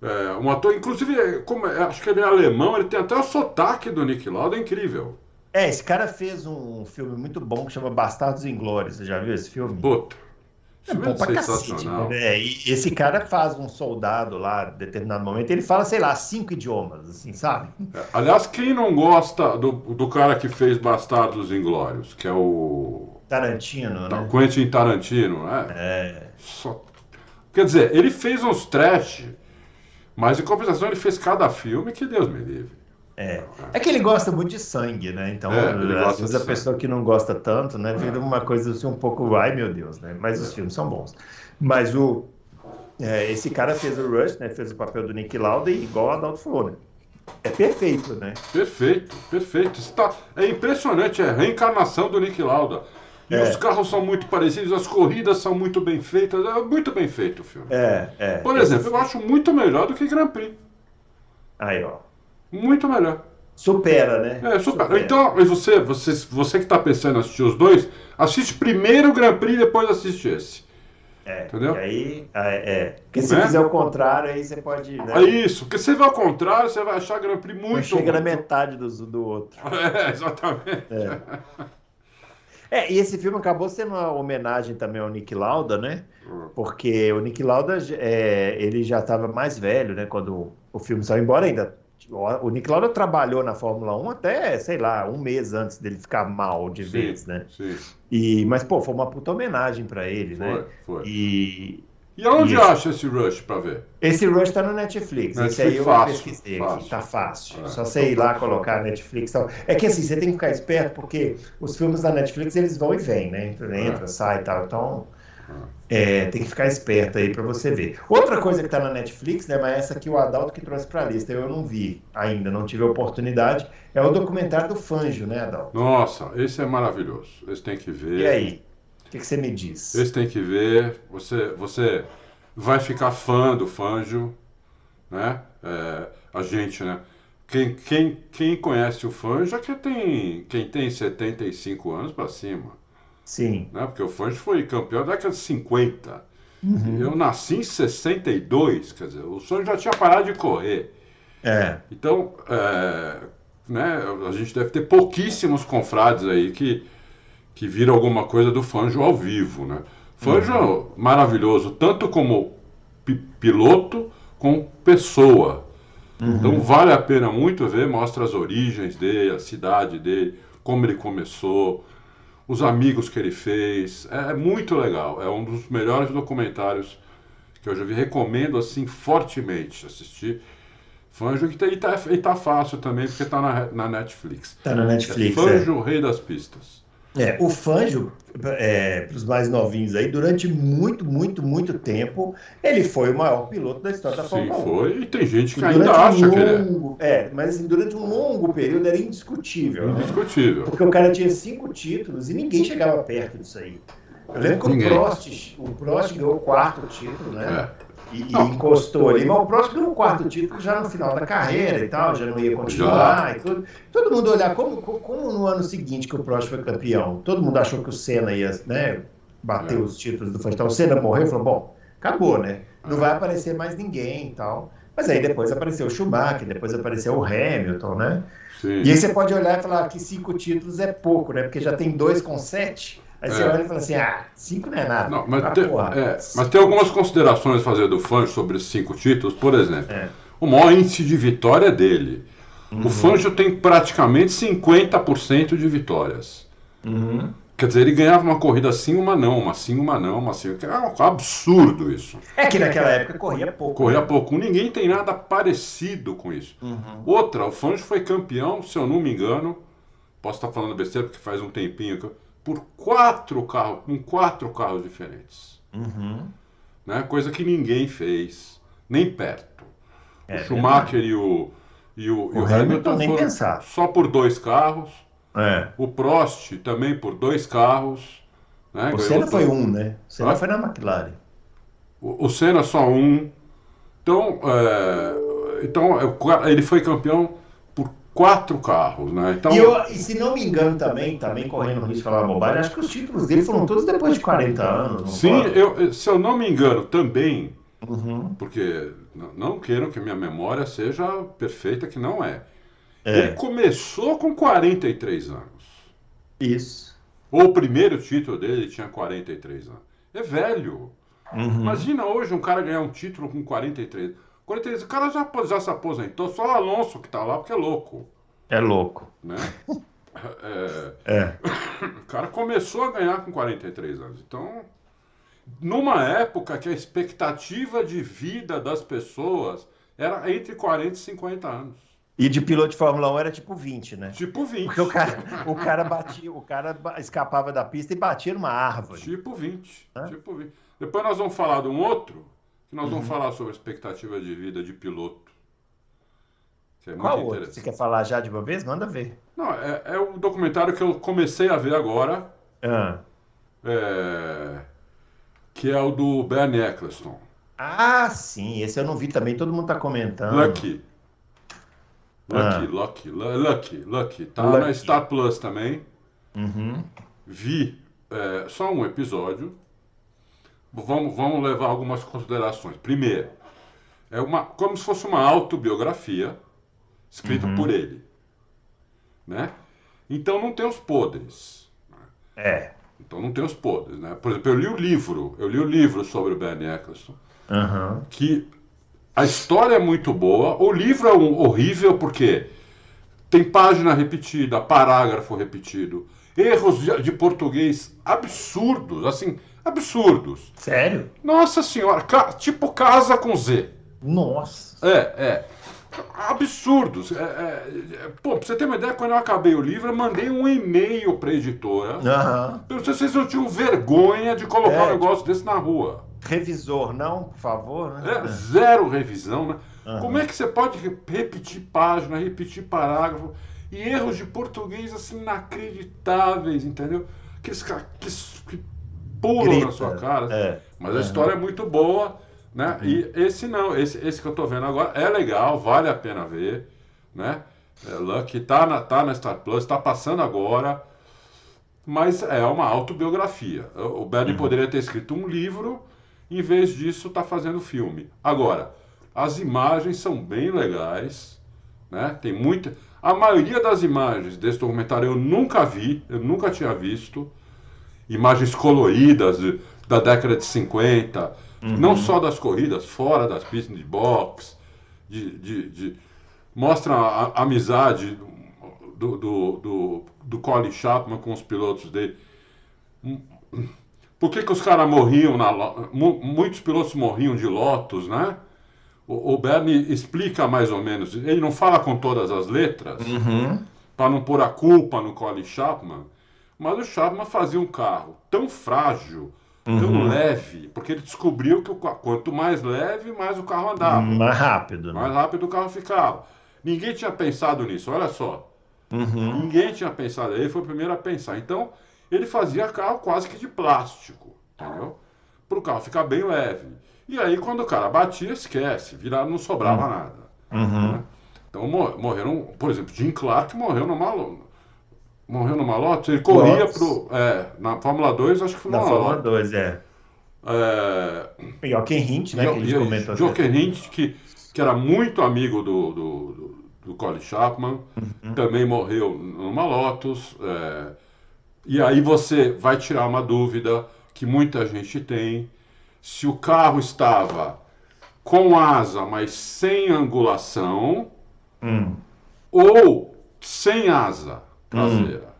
Speaker 2: É, um ator, inclusive, é, como, é, acho que ele é alemão, ele tem até o sotaque do Nick Lauda, é incrível.
Speaker 1: É, esse cara fez um filme muito bom que chama Bastardos Inglórios. Você já viu esse filme?
Speaker 2: Puta.
Speaker 1: É bom pra cacete. Né? É, e esse cara faz um soldado lá, em determinado momento, ele fala, sei lá, cinco idiomas, assim, sabe?
Speaker 2: É, aliás, quem não gosta do, do cara que fez Bastardos Inglórios, que é o...
Speaker 1: Tarantino, né?
Speaker 2: Quentin Tarantino, né?
Speaker 1: É.
Speaker 2: Só... Quer dizer, ele fez uns trash, mas em compensação ele fez cada filme que Deus me livre.
Speaker 1: É. é que ele gosta muito de sangue, né? Então, é, às vezes a pessoa que não gosta tanto, né, vira uma coisa assim um pouco, ai meu Deus, né? Mas os filmes são bons. Mas o é, esse cara fez o Rush, né? Fez o papel do Nick Lauda e igual a Adalto falou, né? É perfeito, né?
Speaker 2: Perfeito, perfeito. Está, é impressionante, é a reencarnação do Nick Lauda. E é. os carros são muito parecidos, as corridas são muito bem feitas, é muito bem feito o filme.
Speaker 1: É, é.
Speaker 2: Por exemplo, eu acho muito melhor do que Grand Prix.
Speaker 1: Aí, ó.
Speaker 2: Muito melhor.
Speaker 1: Supera, né?
Speaker 2: É, supera. supera. Então, você, você, você que está pensando em assistir os dois, assiste primeiro o Grand Prix e depois assiste esse.
Speaker 1: É, Entendeu? E aí, é, é. Porque se é? fizer o contrário, aí você pode. Né?
Speaker 2: É isso, porque se vai ao contrário, você vai achar Grand Prix muito.
Speaker 1: Chega na metade do, do outro.
Speaker 2: É, exatamente.
Speaker 1: É. é. e esse filme acabou sendo uma homenagem também ao Nick Lauda, né? Hum. Porque o Nick Lauda, é, ele já estava mais velho, né? Quando o filme saiu, embora ainda o Nick Lauda trabalhou na Fórmula 1 até, sei lá, um mês antes dele ficar mal de sim, vez, né?
Speaker 2: Sim.
Speaker 1: E, mas, pô, foi uma puta homenagem para ele,
Speaker 2: foi,
Speaker 1: né?
Speaker 2: Foi.
Speaker 1: E.
Speaker 2: E onde e acha esse Rush para ver?
Speaker 1: Esse Rush tá no Netflix. Netflix esse aí eu fácil, pesquisei fácil. aqui. Tá fácil. É, Só sei ir lá colocar Netflix. Tal. É que assim, você tem que ficar esperto, porque os filmes da Netflix eles vão e vêm, né? Entra, entra é. sai e tal. Então. É, tem que ficar esperto aí para você ver. Outra coisa que está na Netflix, né, mas essa que o Adalto que trouxe para a lista, eu não vi ainda, não tive a oportunidade, é o documentário do Fanjo, né, Adalto?
Speaker 2: Nossa, esse é maravilhoso. Esse tem que ver.
Speaker 1: E aí? O que, que, você me diz?
Speaker 2: Esse tem que ver. Você, você vai ficar fã do Fanjo, né? É, a gente, né? Quem, quem, quem conhece o Fanjo é que tem, quem tem 75 anos para cima.
Speaker 1: Sim.
Speaker 2: Né? Porque o Fange foi campeão da década de 50. Uhum. Eu nasci em 62, quer dizer, o sonho já tinha parado de correr.
Speaker 1: É.
Speaker 2: Então, é, né, a gente deve ter pouquíssimos confrades aí que, que viram alguma coisa do Fanjo ao vivo, né? Fanjo uhum. maravilhoso, tanto como piloto, como pessoa. Uhum. Então vale a pena muito ver, mostra as origens dele, a cidade dele, como ele começou, os amigos que ele fez. É, é, muito legal. É um dos melhores documentários que eu já vi. Recomendo assim fortemente assistir. Fanjo que tá, e, tá, e tá fácil também, porque tá na, na Netflix.
Speaker 1: Tá na Netflix.
Speaker 2: É Fanjo, é. Rei das Pistas.
Speaker 1: É, o Fanjo, é, para os mais novinhos aí, durante muito, muito, muito tempo, ele foi o maior piloto da história da Fórmula 1.
Speaker 2: Sim, foi, e tem gente que ainda acha um
Speaker 1: que
Speaker 2: ele
Speaker 1: é. É, mas assim, durante um longo período era indiscutível.
Speaker 2: Né? Indiscutível.
Speaker 1: Né? Porque o cara tinha cinco títulos e ninguém chegava perto disso aí. Eu lembro que o Prost, o Prost ganhou o quarto título, né? É e, e encostou ali. Mas o próximo ganhou um quarto título já no final da carreira e tal, já não ia continuar e tudo. Todo mundo olhar como, como no ano seguinte que o Prost foi campeão, todo mundo achou que o Senna ia né, bater é. os títulos do Fórmula O Senna morreu e falou, bom, acabou, né? Não vai aparecer mais ninguém e tal. Mas aí depois apareceu o Schumacher, depois apareceu o Hamilton, né? Sim. E aí você pode olhar e falar que cinco títulos é pouco, né? Porque já tem dois com sete. Aí você é. olha e fala assim, ah, cinco não é nada. Não,
Speaker 2: mas, ah, tem, é, mas tem algumas considerações a fazer do Fangio sobre esses cinco títulos. Por exemplo, é. o maior índice de vitória é dele. Uhum. O Fangio tem praticamente 50% de vitórias.
Speaker 1: Uhum.
Speaker 2: Quer dizer, ele ganhava uma corrida sim, uma não, uma sim, uma não, uma sim. É um absurdo isso.
Speaker 1: É que naquela época corria pouco.
Speaker 2: Corria né? pouco. Ninguém tem nada parecido com isso.
Speaker 1: Uhum.
Speaker 2: Outra, o Fangio foi campeão, se eu não me engano, posso estar falando besteira porque faz um tempinho que eu por quatro carros, com quatro carros diferentes.
Speaker 1: Uhum.
Speaker 2: Né? Coisa que ninguém fez, nem perto. É, o Schumacher e o, e o,
Speaker 1: o, e o Hamilton, nem foram pensar.
Speaker 2: só por dois carros.
Speaker 1: É.
Speaker 2: O Prost também por dois carros. Né?
Speaker 1: O Senna foi um, né? O Senna ah? foi na McLaren.
Speaker 2: O, o Senna só um. Então, é, então ele foi campeão quatro carros, né?
Speaker 1: Então... E, eu, e, se não me engano também, também correndo o risco de falar bobagem, acho que os títulos dele foram todos depois de 40 anos.
Speaker 2: Sim, eu, se eu não me engano também,
Speaker 1: uhum.
Speaker 2: porque não queiram que minha memória seja perfeita, que não é. É. Ele começou com 43 anos.
Speaker 1: Isso.
Speaker 2: Ou o primeiro título dele tinha 43 anos. É velho. Uhum. Imagina hoje um cara ganhar um título com 43. 43 o cara já, já se aposentou, só o Alonso que tá lá porque é louco.
Speaker 1: É louco.
Speaker 2: Né? É, é. O cara começou a ganhar com 43 anos. Então, numa época que a expectativa de vida das pessoas era entre 40 e 50 anos.
Speaker 1: E de piloto de Fórmula 1 era tipo 20, né?
Speaker 2: Tipo 20.
Speaker 1: Porque o cara, o cara batia, o cara escapava da pista e batia numa árvore.
Speaker 2: Tipo 20. Hã? Tipo 20. Depois nós vamos falar de um outro, que nós uhum. vamos falar sobre expectativa de vida de piloto.
Speaker 1: Que é Qual outro? Você quer falar já de uma vez? Manda ver.
Speaker 2: Não, é, é o documentário que eu comecei a ver agora.
Speaker 1: Ah.
Speaker 2: É, que é o do Bernie Eccleston.
Speaker 1: Ah, sim. Esse eu não vi também. Todo mundo tá comentando.
Speaker 2: Lucky. Lucky, ah. Lucky, Lucky, Lucky. Tá Lucky. na Star Plus também.
Speaker 1: Uhum.
Speaker 2: Vi é, só um episódio. Vamos, vamos levar algumas considerações. Primeiro, é uma, como se fosse uma autobiografia escrita uhum. por ele. Né? Então não tem os podres.
Speaker 1: É.
Speaker 2: Então não tem os podres, né? Por exemplo, eu li o livro, eu li o livro sobre o Bernie Eccleston,
Speaker 1: uhum.
Speaker 2: que a história é muito boa, o livro é um, horrível porque tem página repetida, parágrafo repetido, erros de, de, português absurdos, assim, absurdos.
Speaker 1: Sério?
Speaker 2: Nossa senhora, tipo casa com Z.
Speaker 1: Nossa.
Speaker 2: É, é absurdos. É, é, pô, pra você ter uma ideia, quando eu acabei o livro, eu mandei um e-mail pra editora.
Speaker 1: Uhum.
Speaker 2: Eu não sei se vocês não tinham vergonha de colocar é, um negócio desse na rua.
Speaker 1: Revisor, não, por favor.
Speaker 2: Né? É, zero revisão, né? Uhum. Como é que você pode repetir página, repetir parágrafo e erros de português assim inacreditáveis, entendeu? Caras que, que pulam Grita. na sua cara.
Speaker 1: É.
Speaker 2: Mas a história é muito boa. Né? Uhum. E esse não, esse, esse que eu estou vendo agora é legal, vale a pena ver. Né? É, Lucky tá na, tá na Star Plus, está passando agora, mas é uma autobiografia. O Bernie uhum. poderia ter escrito um livro, em vez disso está fazendo filme. Agora, as imagens são bem legais, né? Tem muita. A maioria das imagens desse documentário eu nunca vi, eu nunca tinha visto. Imagens coloridas da década de 50, Uhum. Não só das corridas, fora das pistas de boxe, de, de, de mostra a, a amizade do, do, do, do Colin Chapman com os pilotos dele. Por que, que os caras morriam na muitos pilotos morriam de Lotus, né? O, o Bernie explica mais ou menos. Ele não fala com todas as letras
Speaker 1: uhum.
Speaker 2: para não pôr a culpa no Colin Chapman, mas o Chapman fazia um carro tão frágil, uhum. tão leve, porque ele descobriu que o, quanto mais leve, mais o carro andava.
Speaker 1: Mais rápido.
Speaker 2: Né? Mais rápido o carro ficava. Ninguém tinha pensado nisso, olha só.
Speaker 1: Uhum.
Speaker 2: Ninguém tinha pensado, ele foi o primeiro a pensar. Então, ele fazia carro quase que de plástico, entendeu? Para o carro ficar bem leve. E aí, quando o cara batia, esquece, virava, não sobrava
Speaker 1: uhum.
Speaker 2: nada.
Speaker 1: Uhum.
Speaker 2: Né? Então, morreram, por exemplo, Jim Clark morreu numa, morreu no Lotus, ele corria pro. É, na Fórmula 2, acho que foi
Speaker 1: na
Speaker 2: Fórmula
Speaker 1: 2, é.
Speaker 2: é...
Speaker 1: Jochen Hint, né? Jo, que a gente comentou.
Speaker 2: Jochen Hint, que, que era muito amigo do, do, do, do Colin Chapman, uhum. também morreu numa Lotus. É... E aí você vai tirar uma dúvida que muita gente tem: se o carro estava com asa, mas sem angulação,
Speaker 1: hum.
Speaker 2: ou sem asa traseira. Hum.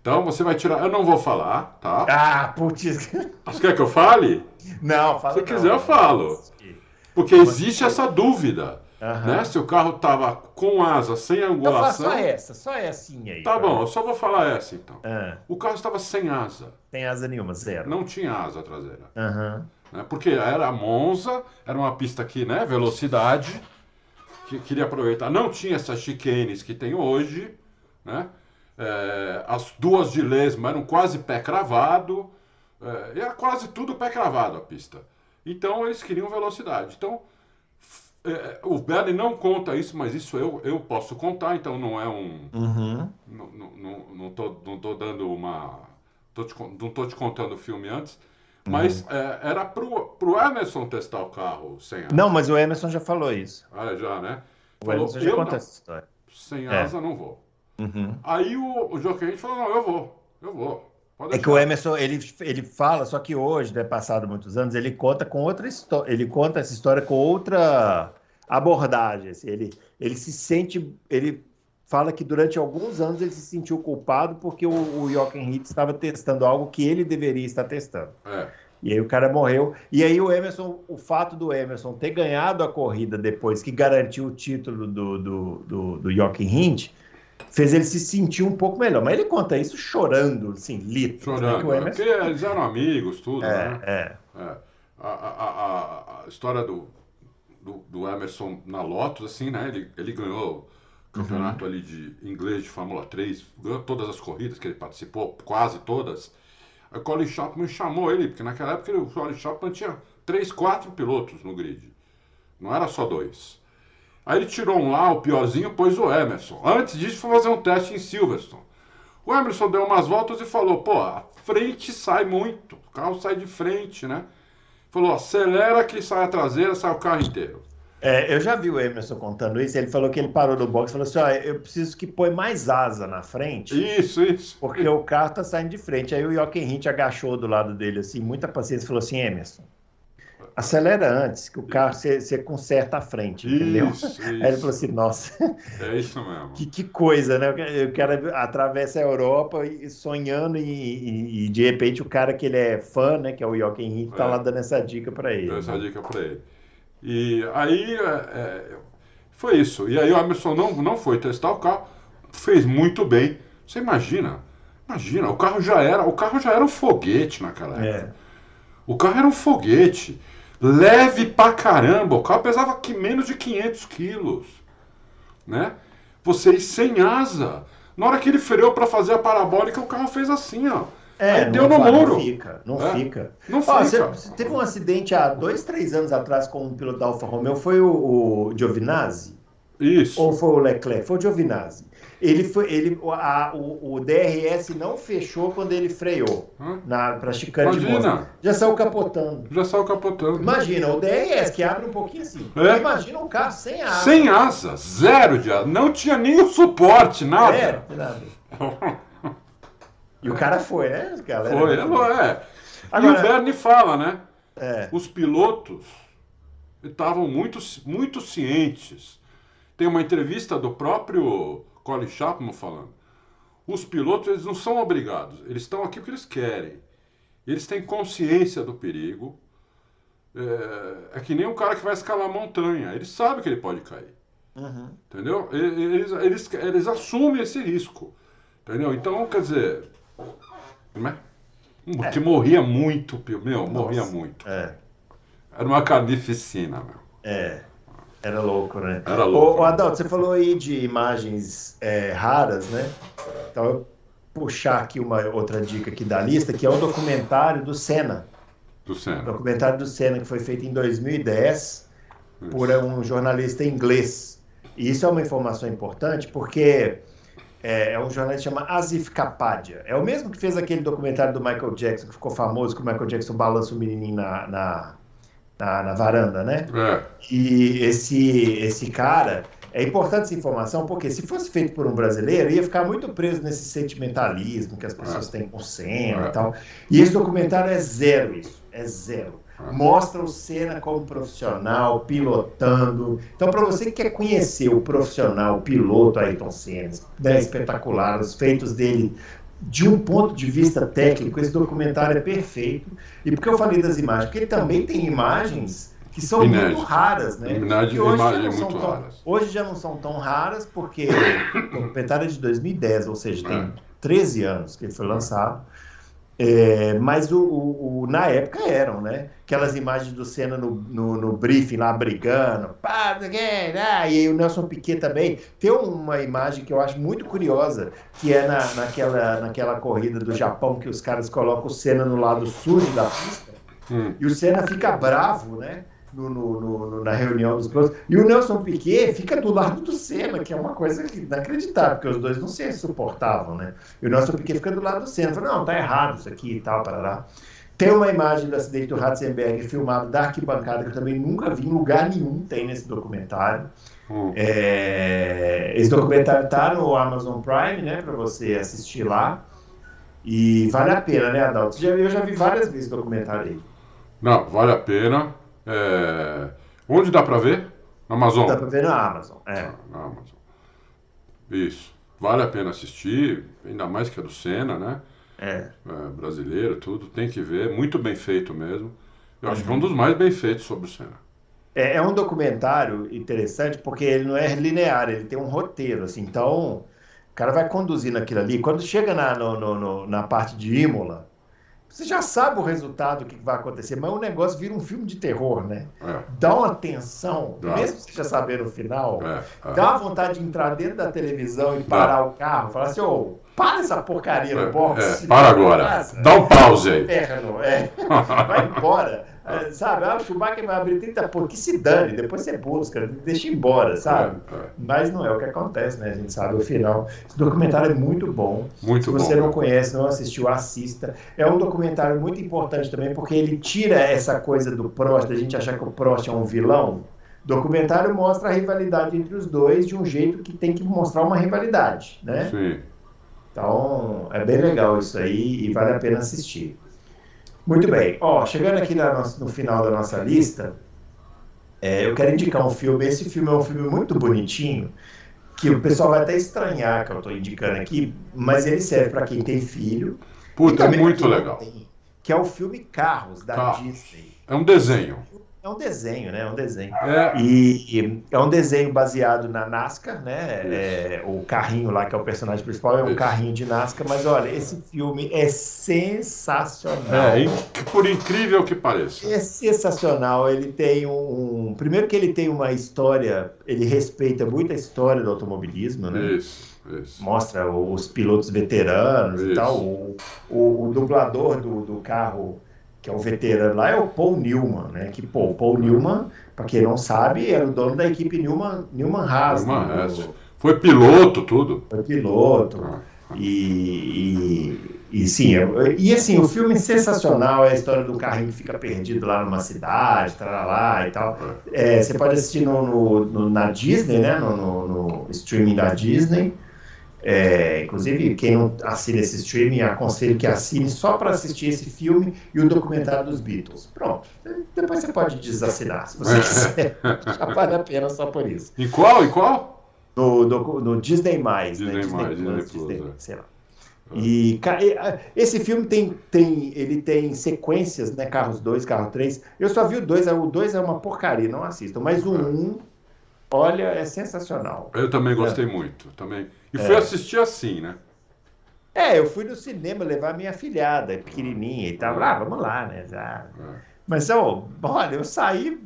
Speaker 2: Então você vai tirar. Eu não vou falar, tá?
Speaker 1: Ah, putz.
Speaker 2: Você quer que eu fale?
Speaker 1: Não, fala.
Speaker 2: Se não, quiser, eu falo. Porque existe essa dúvida. Uhum. Né? Se o carro tava com asa, sem angulação.
Speaker 1: Então só essa, só essa aí.
Speaker 2: Tá bom, eu só vou falar essa então.
Speaker 1: Uhum.
Speaker 2: O carro estava sem asa.
Speaker 1: Sem asa nenhuma, zero.
Speaker 2: Não tinha asa traseira.
Speaker 1: Uhum.
Speaker 2: Né? Porque era Monza, era uma pista aqui, né? Velocidade. Que queria aproveitar. Não tinha essas chicanes que tem hoje né? É, as duas de lesma eram quase pé cravado, é, era quase tudo pé cravado a pista. Então eles queriam velocidade. Então é, o Bernie não conta isso, mas isso eu, eu posso contar, então não é um.
Speaker 1: Uhum.
Speaker 2: Não, não, não, não, tô, não tô dando uma. Tô te, não tô te contando o filme antes. Mas uhum. é, era pro, pro Emerson testar o carro sem
Speaker 1: Não, mas o Emerson já falou isso.
Speaker 2: Ah, já, né?
Speaker 1: O Falou, Emerson já conta essa história.
Speaker 2: sem
Speaker 1: É.
Speaker 2: asa não vou.
Speaker 1: Uhum.
Speaker 2: Aí o, o Joaquim falou, não, eu vou, eu vou.
Speaker 1: É que o Emerson, ele, ele fala, só que hoje, né, passado muitos anos, ele conta com outra história, ele conta essa história com outra abordagem. assim, ele, ele se sente, ele fala que durante alguns anos ele se sentiu culpado porque o, o Jochen Hitz estava testando algo que ele deveria estar testando.
Speaker 2: É,
Speaker 1: E aí o cara morreu. E aí o Emerson, o fato do Emerson ter ganhado a corrida depois que garantiu o título do, do, do, do Jochen Hint, fez ele se sentir um pouco melhor. Mas ele conta isso chorando, assim, litros.
Speaker 2: chorando. né?
Speaker 1: Emerson...
Speaker 2: Porque eles eram amigos, tudo,
Speaker 1: É,
Speaker 2: né?
Speaker 1: é.
Speaker 2: É. A, a- a- história do, do, do Emerson na Lotus, assim, né? Ele, ele ganhou o campeonato ali de inglês de Fórmula 3, ganhou todas as corridas que ele participou, quase todas. Aí o Colin Chapman chamou ele, porque naquela época o Colin Chapman tinha três, quatro pilotos no grid. Não era só dois. Aí ele tirou um lá, o piorzinho, pôs o Emerson. Antes disso, foi fazer um teste em Silverstone. O Emerson deu umas voltas e falou: pô, a frente sai muito, o carro sai de frente, né? Falou: acelera que sai a traseira, sai o carro inteiro.
Speaker 1: É, eu já vi o Emerson contando isso. Ele falou que ele parou no box e falou assim: ó, eu preciso que põe mais asa na frente.
Speaker 2: Isso, isso.
Speaker 1: Porque o carro tá saindo de frente. Aí o Jochen Hint agachou do lado dele, assim, muita paciência, e falou assim: Emerson, acelera antes, que o carro você conserta a frente, entendeu?
Speaker 2: Isso,
Speaker 1: Aí ele falou assim: nossa,
Speaker 2: É isso mesmo.
Speaker 1: que, que coisa, né? O cara atravessa a Europa e sonhando, e, e- e de repente o cara que ele é fã, né, que é o Jochen Hint, tá
Speaker 2: É.
Speaker 1: lá dando essa dica para ele.
Speaker 2: Deu essa dica pra ele. E aí é, é, foi isso. E aí o Emerson não, não foi testar o carro, fez muito bem. Você imagina? Imagina, o carro já era, o carro já era um foguete naquela época.
Speaker 1: É.
Speaker 2: O carro era um foguete. Leve pra caramba. O carro pesava que menos de 500 quilos. Né? Vocês sem asa. Na hora que ele freou pra fazer a parabólica, o carro fez assim, ó.
Speaker 1: É,
Speaker 2: Aí
Speaker 1: não
Speaker 2: deu no muro.
Speaker 1: Não fica, não
Speaker 2: É.
Speaker 1: fica.
Speaker 2: Não
Speaker 1: Ó,
Speaker 2: fica.
Speaker 1: você, você teve um acidente há dois, três anos atrás com um piloto da Alfa Romeo, foi o, o Giovinazzi?
Speaker 2: Isso.
Speaker 1: Ou foi o Leclerc? Foi o Giovinazzi. Ele foi, ele, o, a- o, o DRS não fechou quando ele freou
Speaker 2: Hã?
Speaker 1: para chicane de
Speaker 2: Imagina.
Speaker 1: moça. Já saiu capotando.
Speaker 2: Já saiu capotando.
Speaker 1: Imagina, o DRS que abre um pouquinho assim.
Speaker 2: É.
Speaker 1: Imagina um carro sem asa.
Speaker 2: Sem asa, zero de asa. Não tinha nem o suporte, nada.
Speaker 1: É, nada. E o cara foi, né, galera?
Speaker 2: Foi, é. é.
Speaker 1: Agora-
Speaker 2: E o Bernie fala, né?
Speaker 1: É.
Speaker 2: Os pilotos estavam muito, muito cientes. Tem uma entrevista do próprio Colin Chapman falando. Os pilotos eles não são obrigados, eles estão aqui porque eles querem. Eles têm consciência do perigo. É, é que nem um cara que vai escalar montanha. Ele sabe que ele pode cair.
Speaker 1: Uhum.
Speaker 2: Entendeu? Eles, eles, eles assumem esse risco. Entendeu? Então, quer dizer. Né? Que morria muito, meu, morria
Speaker 1: Nossa.
Speaker 2: muito.
Speaker 1: É.
Speaker 2: Era uma carnificina, meu.
Speaker 1: É, era louco, né?
Speaker 2: Era louco.
Speaker 1: Ô, Adalto, você falou aí de imagens é, raras, né? Então, eu vou puxar aqui uma outra dica aqui da lista, que é o documentário do Senna.
Speaker 2: Do
Speaker 1: O
Speaker 2: Senna.
Speaker 1: documentário do Senna, que foi feito em 2010 por um jornalista inglês. E isso é uma informação importante, porque é, é um jornalista que chama Asif Kapadia. É o mesmo que fez aquele documentário do Michael Jackson, que ficou famoso, que o Michael Jackson balança o menininho na, na, na, na varanda, né?
Speaker 2: É,
Speaker 1: E esse, esse cara, é importante essa informação, porque se fosse feito por um brasileiro, ia ficar muito preso nesse sentimentalismo que as pessoas têm com o Senna
Speaker 2: É.
Speaker 1: e tal. E esse documentário é zero isso, é zero.
Speaker 2: É.
Speaker 1: Mostra o Senna como profissional, pilotando. Então, para você que quer conhecer o profissional, o piloto Ayrton Senna, né, espetacular, os feitos dele de um ponto de vista técnico, esse documentário é perfeito. E por que eu falei das imagens? Porque ele também tem imagens que são muito
Speaker 2: Inéditas.
Speaker 1: raras, né? Que hoje já são
Speaker 2: muito
Speaker 1: tão-
Speaker 2: raras.
Speaker 1: Hoje já não são tão raras, porque o documentário é de 2010, ou seja, tem
Speaker 2: É.
Speaker 1: 13 anos que ele foi lançado. É, mas o, o- o- na época eram, né? Aquelas imagens do Senna no, no, no briefing lá brigando, pá, ah, e o Nelson Piquet também. Tem uma imagem que eu acho muito curiosa, que é na, naquela, naquela corrida do Japão que os caras colocam o Senna no lado sujo da pista.
Speaker 2: Hum.
Speaker 1: E o Senna fica bravo, né? No, no- no- na reunião dos pilotos. E o Nelson Piquet fica do lado do Senna, que é uma coisa inacreditável, porque os dois não se suportavam, né? E o Nelson Piquet fica do lado do Senna. Fala, não, tá errado isso aqui e tal, parará. Tem uma imagem do acidente do Ratzenberg filmado da arquibancada que eu também nunca vi em lugar nenhum, tem nesse documentário. Hum. É, esse documentário está no Amazon Prime, né, para você assistir lá. E vale a pena, né, Adalto? Eu já vi várias vezes o documentário aí.
Speaker 2: Não, vale a pena. É... Onde dá para ver? Na Amazon?
Speaker 1: Dá para ver na Amazon, é.
Speaker 2: Ah, na Amazon. Isso. Vale a pena assistir, ainda mais que é do Senna, né?
Speaker 1: É.
Speaker 2: é brasileiro, tudo. Tem que ver. Muito bem feito mesmo. Eu uhum. acho que é um dos mais bem feitos sobre o Senna.
Speaker 1: É, é, um documentário interessante porque ele não é linear, ele tem um roteiro, assim. Então, o cara vai conduzindo aquilo ali. Quando chega na, no, no, no, na parte de Imola, você já sabe o resultado, o que vai acontecer, mas o negócio vira um filme de terror, né? É. Dá uma tensão, Dá. mesmo você já saber no final, é, é. dá uma vontade de entrar dentro da televisão e parar Dá. o carro, falar assim, ô, oh, para essa porcaria no é, box.
Speaker 2: É, para agora. Dá um pause aí.
Speaker 1: Inferno, é. Vai embora. É, sabe, ah, o Schumacher vai abrir 30 pontos, que se dane, depois você busca, deixa embora, sabe? É, é. Mas não é o que acontece, né? A gente sabe o final. Esse documentário é muito bom.
Speaker 2: Muito
Speaker 1: se você não conhece, não assistiu, assista. É um documentário muito importante também, porque ele tira essa coisa do Prost, da gente achar que o Prost é um vilão. O documentário mostra a rivalidade entre os dois de um jeito que tem que mostrar uma rivalidade, né?
Speaker 2: Sim.
Speaker 1: Então, é bem legal isso aí e vale a pena assistir. Muito bem. Ó, chegando aqui no final da nossa lista, é, eu quero indicar um filme. Esse filme é um filme muito bonitinho, que o pessoal vai até estranhar que eu estou indicando aqui, mas ele serve para quem tem filho.
Speaker 2: Puta, é muito legal. Tem,
Speaker 1: que é o filme Carros, da Carros. Disney.
Speaker 2: É um desenho.
Speaker 1: É um desenho, né? É um desenho. É. E, e, é um desenho baseado na NASCAR, né? É, o carrinho lá, que é o personagem principal, é um Isso. carrinho de NASCAR, mas olha, esse filme é sensacional.
Speaker 2: É, por incrível que pareça.
Speaker 1: É sensacional. Ele tem um, um. Primeiro que ele tem uma história, ele respeita muito a história do automobilismo, né?
Speaker 2: Isso. Isso.
Speaker 1: Mostra os pilotos veteranos Isso. e tal. O, o, o dublador do, do carro que é o veterano lá, é o Paul Newman, né? Que, pô, o Paul Newman, para quem não sabe, era o dono da equipe Newman, Newman Haas. Newman
Speaker 2: né? Haas. Foi piloto, tudo.
Speaker 1: Foi piloto. Ah, ah. E, e, e, sim, é, e assim, o filme é sensacional, é a história do carrinho que fica perdido lá numa cidade, lá e tal. É, você pode assistir no, no, no, na Disney, né? No, no, streaming da Disney. É, inclusive, quem não assina esse streaming, aconselho que assine só para assistir esse filme e o documentário dos Beatles. Pronto. Depois você pode desassinar, se você quiser. Já vale a pena só por isso.
Speaker 2: E qual? E qual?
Speaker 1: No, no, no Disney+,
Speaker 2: Disney+, né? Disney, Disney, Plus, Disney,
Speaker 1: Disney é. sei lá. E esse filme tem, tem, ele tem sequências, né? Carros 2, Carro 3. Eu só vi o 2, o 2 é uma porcaria, não assistam. Mas o 1, um, olha, é sensacional.
Speaker 2: Eu também gostei é. muito. Também. E fui é. assistir assim, né?
Speaker 1: É, eu fui no cinema levar minha filhada, pequenininha e tal. Ah, vamos lá, né? Já. É. Mas, olha, eu saí,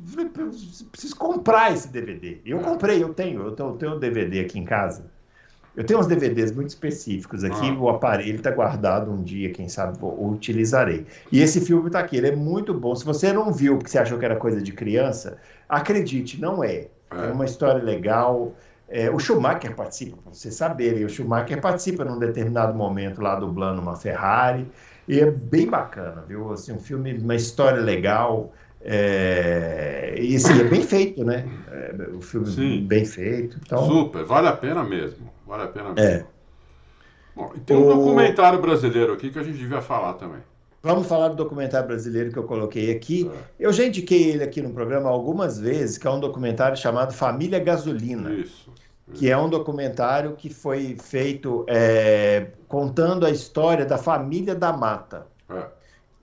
Speaker 1: preciso comprar esse DVD. Eu é. comprei, eu tenho, eu tenho, eu tenho um DVD aqui em casa. Eu tenho uns DVDs muito específicos aqui, ah. o aparelho está guardado um dia, quem sabe o utilizarei. E esse filme está aqui, ele é muito bom. Se você não viu porque você achou que era coisa de criança, acredite, não é. É, é uma história legal. É, o Schumacher participa, para vocês saberem, o Schumacher participa num determinado momento lá dublando uma Ferrari, e é bem bacana, viu? Assim, um filme, uma história legal, é, e assim, é bem feito, né? É, o filme Sim. bem feito. Então...
Speaker 2: Super, vale a pena mesmo, vale a pena mesmo. É. Bom, e tem um o... documentário brasileiro aqui que a gente devia falar também.
Speaker 1: Vamos falar do documentário brasileiro que eu coloquei aqui. É. Eu já indiquei ele aqui no programa algumas vezes, que é um documentário chamado Família Gasolina.
Speaker 2: Isso.
Speaker 1: Que é um documentário que foi feito é, contando a história da família da Mata. É.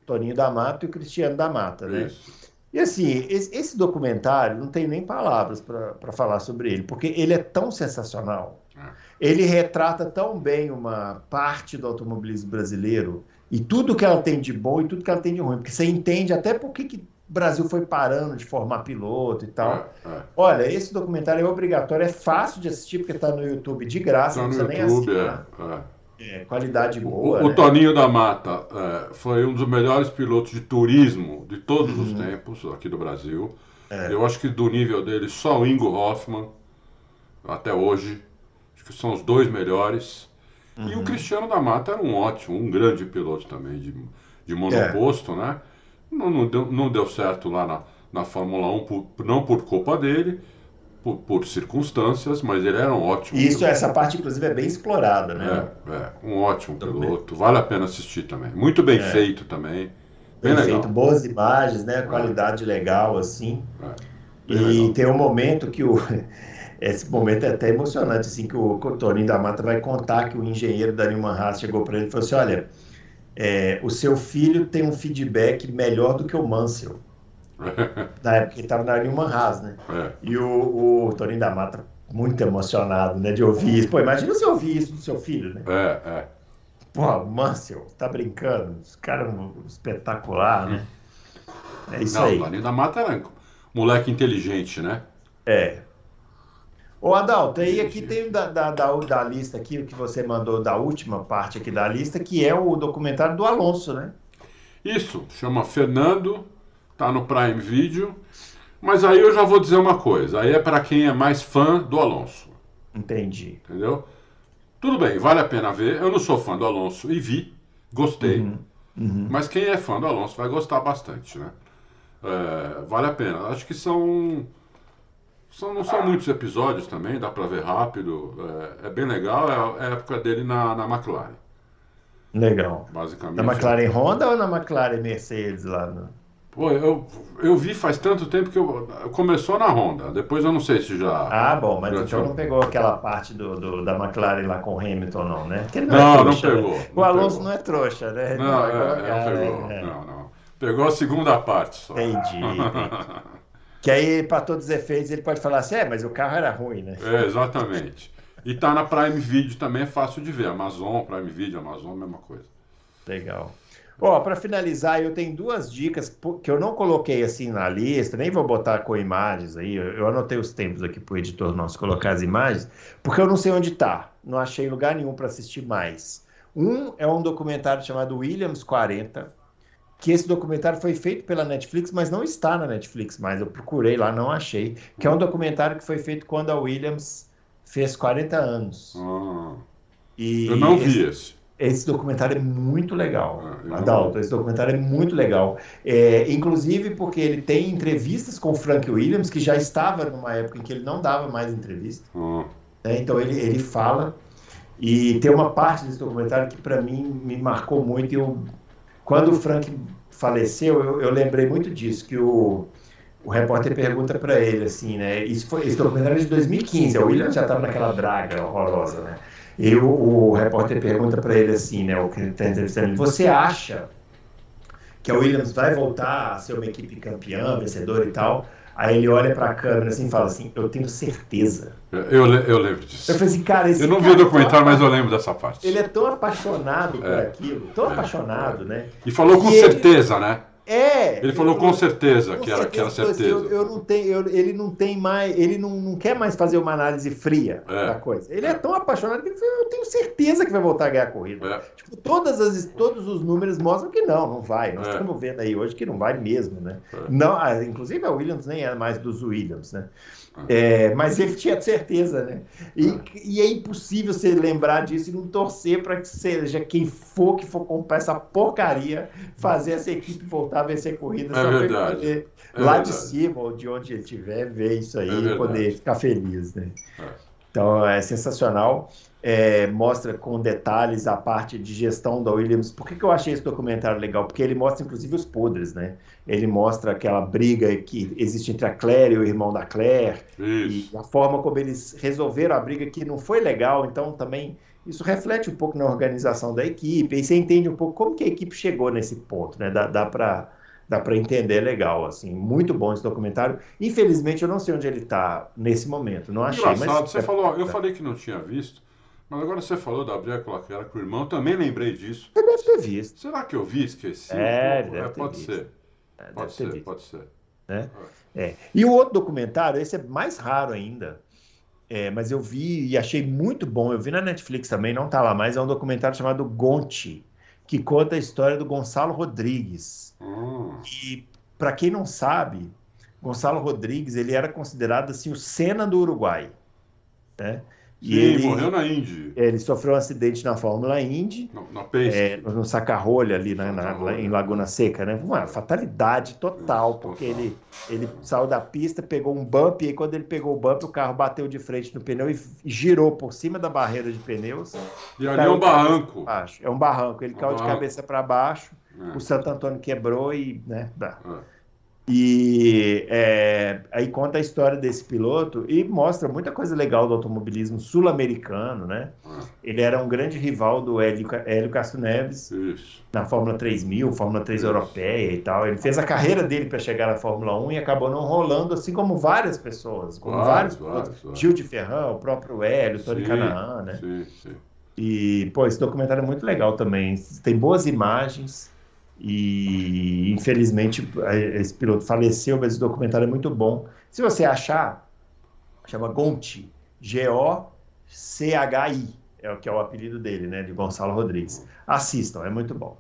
Speaker 1: Toninho da Mata e o Cristiano da Mata, né? Isso. E assim, esse, esse documentário não tem nem palavras para falar sobre ele, porque ele é tão sensacional. É. Ele retrata tão bem uma parte do automobilismo brasileiro e tudo que ela tem de bom e tudo que ela tem de ruim, porque você entende até por que, que o Brasil foi parando de formar piloto e tal. É, é. Olha, esse documentário é obrigatório, é fácil de assistir, porque está no YouTube de graça, tá não precisa nem YouTube, assinar. É, é. é, qualidade boa.
Speaker 2: O, né? o Toninho da Mata é, foi um dos melhores pilotos de turismo de todos uhum. os tempos aqui do Brasil. É. Eu acho que do nível dele, só o Ingo Hoffman, até hoje, acho que são os dois melhores. Uhum. E o uhum. Cristiano da Mata era um ótimo, um grande piloto também, de, de monoposto, é. né? Não, não, deu, não deu certo lá na, na Fórmula 1, por, não por culpa dele, por, por, circunstâncias, mas ele era um ótimo.
Speaker 1: Isso, piloto. essa parte, inclusive, é bem explorada, né?
Speaker 2: É, é um ótimo piloto. Vale a pena assistir também. Muito bem é. feito também.
Speaker 1: Bem, bem feito, boas imagens, né? Qualidade legal, assim. É, e legal. tem um momento que o. Esse momento é até emocionante, assim, que o, o Toninho da Mata vai contar que o engenheiro da Newman Haas chegou para ele e falou assim: olha, é, o seu filho tem um feedback melhor do que o Mansell. na época que ele estava na Newman Haas, né? É. E o, o Toninho da Mata, muito emocionado, né, de ouvir isso. Pô, imagina você ouvir isso do seu filho, né?
Speaker 2: É, é.
Speaker 1: Pô, Mansell, tá brincando? Os caras um espetacular, né? É isso
Speaker 2: Não,
Speaker 1: aí.
Speaker 2: O Toninho da Mata era um moleque inteligente, né?
Speaker 1: É, Ô Adalto, aí aqui tem da, da, da, da, lista aqui, o que você mandou da última parte aqui da lista, que é o documentário do Alonso, né?
Speaker 2: Isso, chama Fernando, tá no Prime Video. Mas aí eu já vou dizer uma coisa, aí é para quem é mais fã do Alonso.
Speaker 1: Entendi.
Speaker 2: Entendeu? Tudo bem, vale a pena ver. Eu não sou fã do Alonso e vi, gostei. Uhum, uhum. Mas quem é fã do Alonso vai gostar bastante, né? É, vale a pena. Acho que são são, não são muitos episódios também, dá para ver rápido. É, é, bem legal, é, é a época dele na, na McLaren.
Speaker 1: Legal.
Speaker 2: Basicamente.
Speaker 1: Na McLaren Honda ou na McLaren Mercedes lá? No...
Speaker 2: Pô, eu, eu vi faz tanto tempo que eu, começou na Honda, depois eu não sei se já.
Speaker 1: Ah, bom, mas então tinha... não pegou aquela parte do, do, da McLaren lá com o Hamilton, não, né?
Speaker 2: não, não, é trouxa, não pegou. Né?
Speaker 1: O Alonso pegou. não é trouxa, né?
Speaker 2: Não, não, é, é, não pegou. É. Não, não. Pegou a segunda parte só.
Speaker 1: Entendi. entendi. Que aí, para todos os efeitos, ele pode falar assim: é, mas o carro era ruim, né?
Speaker 2: É, exatamente. E tá na Prime Video também, é fácil de ver. Amazon, Prime Video, Amazon, mesma coisa.
Speaker 1: Legal. Ó, para finalizar, eu tenho duas dicas que eu não coloquei assim na lista, nem vou botar com imagens aí. Eu anotei os tempos aqui para o editor nosso colocar as imagens, porque eu não sei onde tá. Não achei lugar nenhum para assistir mais. Um é um documentário chamado Williams 40, que esse documentário foi feito pela Netflix, mas não está na Netflix mais. Eu procurei lá, não achei. Que é um documentário que foi feito quando a Williams fez 40 anos.
Speaker 2: Ah, e eu não vi esse.
Speaker 1: Esse documentário é muito legal, ah, Adalto. Esse documentário é muito legal. É, inclusive porque ele tem entrevistas com o Frank Williams, que já estava numa época em que ele não dava mais entrevista.
Speaker 2: Ah.
Speaker 1: Né? Então ele, ele fala. E tem uma parte desse documentário que para mim me marcou muito. E eu quando o Frank faleceu, eu, eu lembrei muito disso, que o, o repórter pergunta para ele assim, né? Isso foi esse documentário é de 2015, o William já estava naquela draga horrorosa, né? E o, o repórter pergunta para ele assim, né? O que está entrevistando, você acha que a Williams vai voltar a ser uma equipe campeã, vencedora e tal? Aí ele olha para a câmera assim e fala assim: Eu tenho certeza.
Speaker 2: Eu, eu lembro disso.
Speaker 1: Eu falei assim, cara, esse
Speaker 2: Eu não
Speaker 1: vi
Speaker 2: o documentário, mas eu lembro dessa parte.
Speaker 1: Ele é tão apaixonado por é. aquilo, tão é. apaixonado, né?
Speaker 2: E falou com certeza, né?
Speaker 1: É.
Speaker 2: Ele falou com certeza, com que, era, que era certeza.
Speaker 1: Eu, eu não tenho, eu, ele não tem mais, ele não, não quer mais fazer uma análise fria é. da coisa. Ele é. é. tão apaixonado que ele falou, eu tenho certeza que vai voltar a ganhar a corrida. É. Tipo, todas as, todos os números mostram que não, não vai. Nós é. estamos vendo aí hoje que não vai mesmo, né? É. Não, ah, inclusive a Williams nem é mais dos Williams, né? É, mas ele tinha certeza, né? E, e, é impossível você lembrar disso e não torcer para que seja quem for que for comprar essa porcaria, fazer essa equipe voltar a vencer corrida
Speaker 2: é só para poder
Speaker 1: é lá verdade. de cima ou de onde ele estiver ver isso aí é e poder ficar feliz, né? É. Então é sensacional é, mostra com detalhes a parte de gestão da Williams. Por que, que eu achei esse documentário legal? Porque ele mostra, inclusive, os podres, né? Ele mostra aquela briga que existe entre a Claire e o irmão da Claire. Isso. E a forma como eles resolveram a briga que não foi legal. Então, também, isso reflete um pouco na organização da equipe. E você entende um pouco como que a equipe chegou nesse ponto, né? Dá, dá para dá para entender legal, assim, muito bom esse documentário. Infelizmente eu não sei onde ele está nesse momento, não achei.
Speaker 2: Engraçado, mas... você falou, eu falei que não tinha visto, mas agora você falou da briga com a com o irmão, também lembrei disso.
Speaker 1: Você deve ter visto.
Speaker 2: Será que eu vi, esqueci?
Speaker 1: É, deve é,
Speaker 2: pode ser. É, pode ser, visto. pode ser.
Speaker 1: É? É. E o outro documentário, esse é mais raro ainda, é, mas eu vi e achei muito bom. Eu vi na Netflix também, não tá lá mais. É um documentário chamado Gonte, que conta a história do Gonçalo Rodrigues.
Speaker 2: Hum.
Speaker 1: E para quem não sabe, Gonçalo Rodrigues ele era considerado assim o Senna do Uruguai, né?
Speaker 2: Sim, e ele morreu na Indy.
Speaker 1: Ele sofreu um acidente na Fórmula Indy.
Speaker 2: No, na é,
Speaker 1: no Sacarrolha, ali na, na, em Laguna Seca, né? Uma fatalidade total, porque total. Ele, ele saiu da pista, pegou um bump, e aí quando ele pegou o bump, o carro bateu de frente no pneu e girou por cima da barreira de pneus.
Speaker 2: E ali é um barranco.
Speaker 1: Baixo. É um barranco. Ele um caiu barranco. de cabeça para baixo, é. o Santo Antônio quebrou e. Né, dá. É. E é, aí conta a história desse piloto e mostra muita coisa legal do automobilismo sul-americano, né? Ele era um grande rival do Hélio, Hélio Castro Neves Isso. na Fórmula 3000, Fórmula 3 Isso. europeia e tal. Ele fez a carreira dele para chegar na Fórmula 1 e acabou não rolando, assim como várias pessoas, como vários, vários, vários, Gil de Ferran, o próprio Hélio, Tony Canaan, né? Sim, sim. E, pô, esse documentário é muito legal também. Tem boas imagens e infelizmente esse piloto faleceu, mas esse documentário é muito bom. Se você achar, chama Gonti, G-O-C-H-I, é o que é o apelido dele, né, de Gonçalo Rodrigues. Assistam, é muito bom,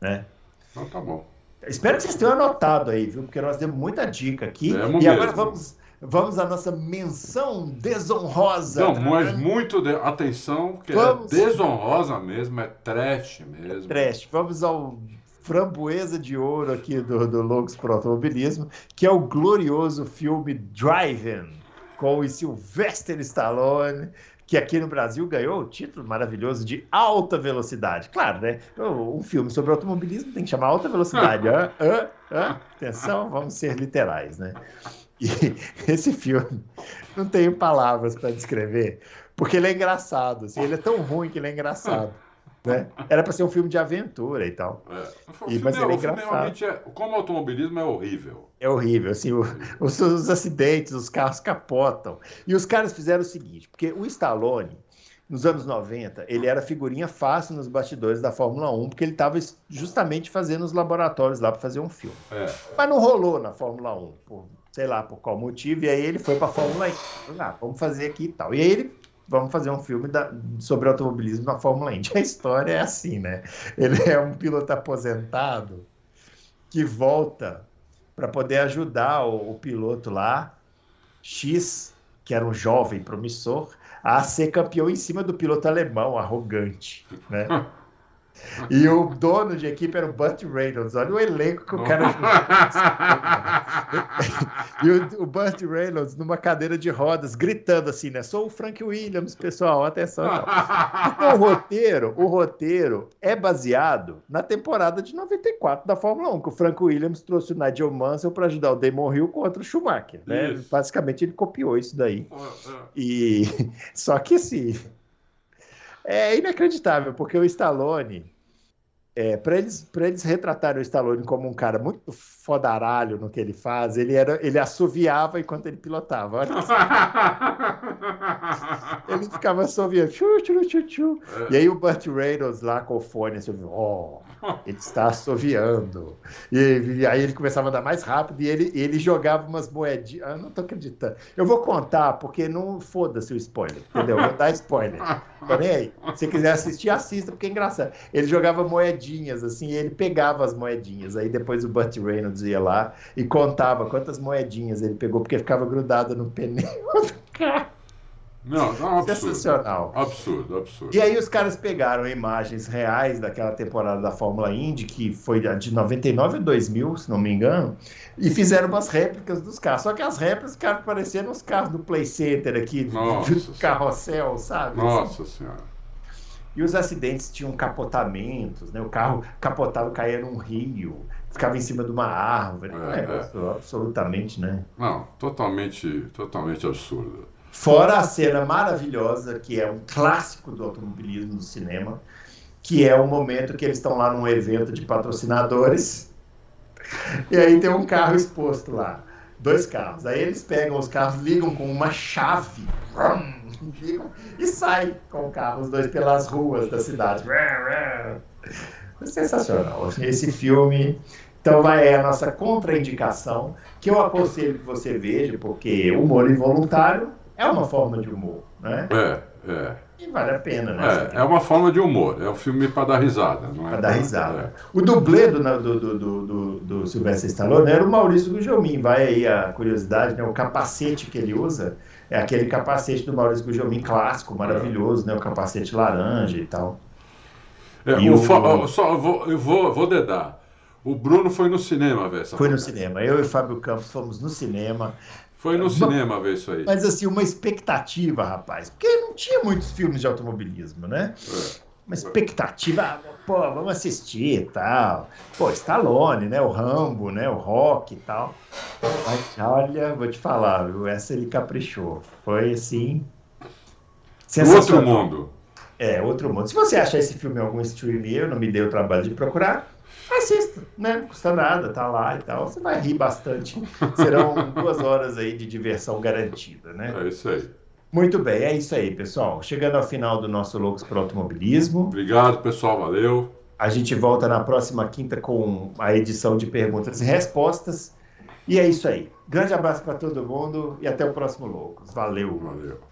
Speaker 1: né?
Speaker 2: Então tá bom.
Speaker 1: Espero que vocês tenham anotado aí, viu? Porque nós temos muita dica aqui. É, e agora vamos vamos à nossa menção desonrosa.
Speaker 2: Não, mas muito de... atenção, porque é vamos... é desonrosa mesmo, é trash mesmo.
Speaker 1: É trash. Vamos ao framboesa de ouro aqui do, do Loucos pro Automobilismo, que é o glorioso filme Driving, com o Sylvester Stallone, que aqui no Brasil ganhou o título maravilhoso de Alta Velocidade. Claro, né? Um filme sobre automobilismo tem que chamar Alta Velocidade. ah, ah, ah. Atenção, vamos ser literais, né? E esse filme, não tenho palavras para descrever, porque ele é engraçado. Assim, ele é tão ruim que ele é engraçado. Né? Era para ser um filme de aventura e tal. É.
Speaker 2: E, mas é, ele é engraçado. É, como automobilismo é horrível.
Speaker 1: É horrível, assim, o, os, os, acidentes, os carros capotam. E os caras fizeram o seguinte, porque o Stallone, nos anos 90, ele era figurinha fácil nos bastidores da Fórmula 1, porque ele estava justamente fazendo os laboratórios lá para fazer um filme. É. Mas não rolou na Fórmula 1, por, sei lá por qual motivo, e aí ele foi para a Fórmula 1. Ah, vamos fazer aqui e tal. E aí ele vamos fazer um filme da, sobre automobilismo na Fórmula Indy. A história é assim, né? Ele é um piloto aposentado que volta para poder ajudar o, o, piloto lá, X, que era um jovem promissor, a ser campeão em cima do piloto alemão arrogante, né? E o dono de equipe era o Burt Reynolds. Olha o elenco que o cara E o, o Burt Reynolds numa cadeira de rodas, gritando assim, né? Sou o Frank Williams, pessoal, atenção. Então, o roteiro, o roteiro é baseado na temporada de 94 da Fórmula 1, que o Frank Williams trouxe o Nigel Mansell para ajudar o Damon Hill contra o Schumacher. Né? Basicamente, ele copiou isso daí. E só que assim é inacreditável, porque o Stallone, é, para eles, eles retratarem o Stallone como um cara muito fodaralho no que ele faz, ele, era, ele assoviava enquanto ele pilotava. Olha ele ficava assoviando. Tchu, tchu, tchu, tchu. É. E aí o Burt Reynolds lá com o fone, assim, oh, ele está assoviando. E, aí ele começava a andar mais rápido e ele, ele jogava umas moedinhas. Ah, não tô acreditando. Eu vou contar, porque não foda-se o spoiler, entendeu? Vou dar spoiler. Nem aí. Se quiser assistir, assista, porque é engraçado. Ele jogava moedinhas, assim, e ele pegava as moedinhas. Aí depois o Burt Reynolds ia lá e contava quantas moedinhas ele pegou, porque ficava grudado no pneu do carro.
Speaker 2: Não, não absurdo,
Speaker 1: Sensacional.
Speaker 2: Absurdo, absurdo.
Speaker 1: E aí os caras pegaram imagens reais daquela temporada da Fórmula Indy, que foi de 99 a 2000, se não me engano, e fizeram umas réplicas dos carros. Só que as réplicas, cara, pareciam os carros do Play Center aqui, Nossa do carrossel, sabe?
Speaker 2: Nossa Senhora.
Speaker 1: E os acidentes tinham capotamentos, né? O carro capotava, caía num rio, ficava em cima de uma árvore. É, é. absolutamente, né?
Speaker 2: Não, totalmente, totalmente absurdo.
Speaker 1: Fora a cena maravilhosa, que é um clássico do automobilismo no cinema, que é o momento que eles estão lá num evento de patrocinadores, e aí tem um carro exposto lá, dois carros. Aí eles pegam os carros, ligam com uma chave, e saem com o carro, os dois pelas ruas da cidade. Sensacional. Esse filme então vai é a nossa contraindicação, que eu aconselho que você veja, porque humor involuntário é uma forma de humor, né?
Speaker 2: É, é.
Speaker 1: e vale a pena, né?
Speaker 2: É, é uma forma de humor, é um filme para dar risada, não é?
Speaker 1: Para dar risada. É. O dublê do, do, do, do, do Sylvester Stallone era o Maurício Gugelmin, vai aí a curiosidade, né? O capacete que ele usa é aquele capacete do Maurício Gugelmin clássico, maravilhoso, né? O capacete laranja e tal.
Speaker 2: É, e o, o... Só, eu vou, eu vou, vou dedar. O Bruno foi no cinema ver essa
Speaker 1: Foi no cinema. Eu e o Fábio Campos fomos no cinema.
Speaker 2: Foi no cinema ver isso aí.
Speaker 1: Mas assim, uma expectativa, rapaz. Porque não tinha muitos filmes de automobilismo, né? É. Uma expectativa, ah, pô, vamos assistir e tal. Pô, Stallone, né? O Rambo, né? O Rock e tal. Mas olha, vou te falar, viu? Essa ele caprichou. Foi assim.
Speaker 2: Outro mundo.
Speaker 1: É, outro mundo. Se você achar esse filme em algum streaming, eu não me dei o trabalho de procurar, assista, né? Não custa nada, tá lá e tal. Você vai rir bastante. Serão duas horas aí de diversão garantida, né?
Speaker 2: É isso aí.
Speaker 1: Muito bem, é isso aí, pessoal. Chegando ao final do nosso Loucos para Automobilismo.
Speaker 2: Obrigado, pessoal. Valeu.
Speaker 1: A gente volta na próxima quinta com a edição de perguntas e respostas. E é isso aí. Grande abraço para todo mundo e até o próximo Loucos. Valeu.
Speaker 2: Valeu.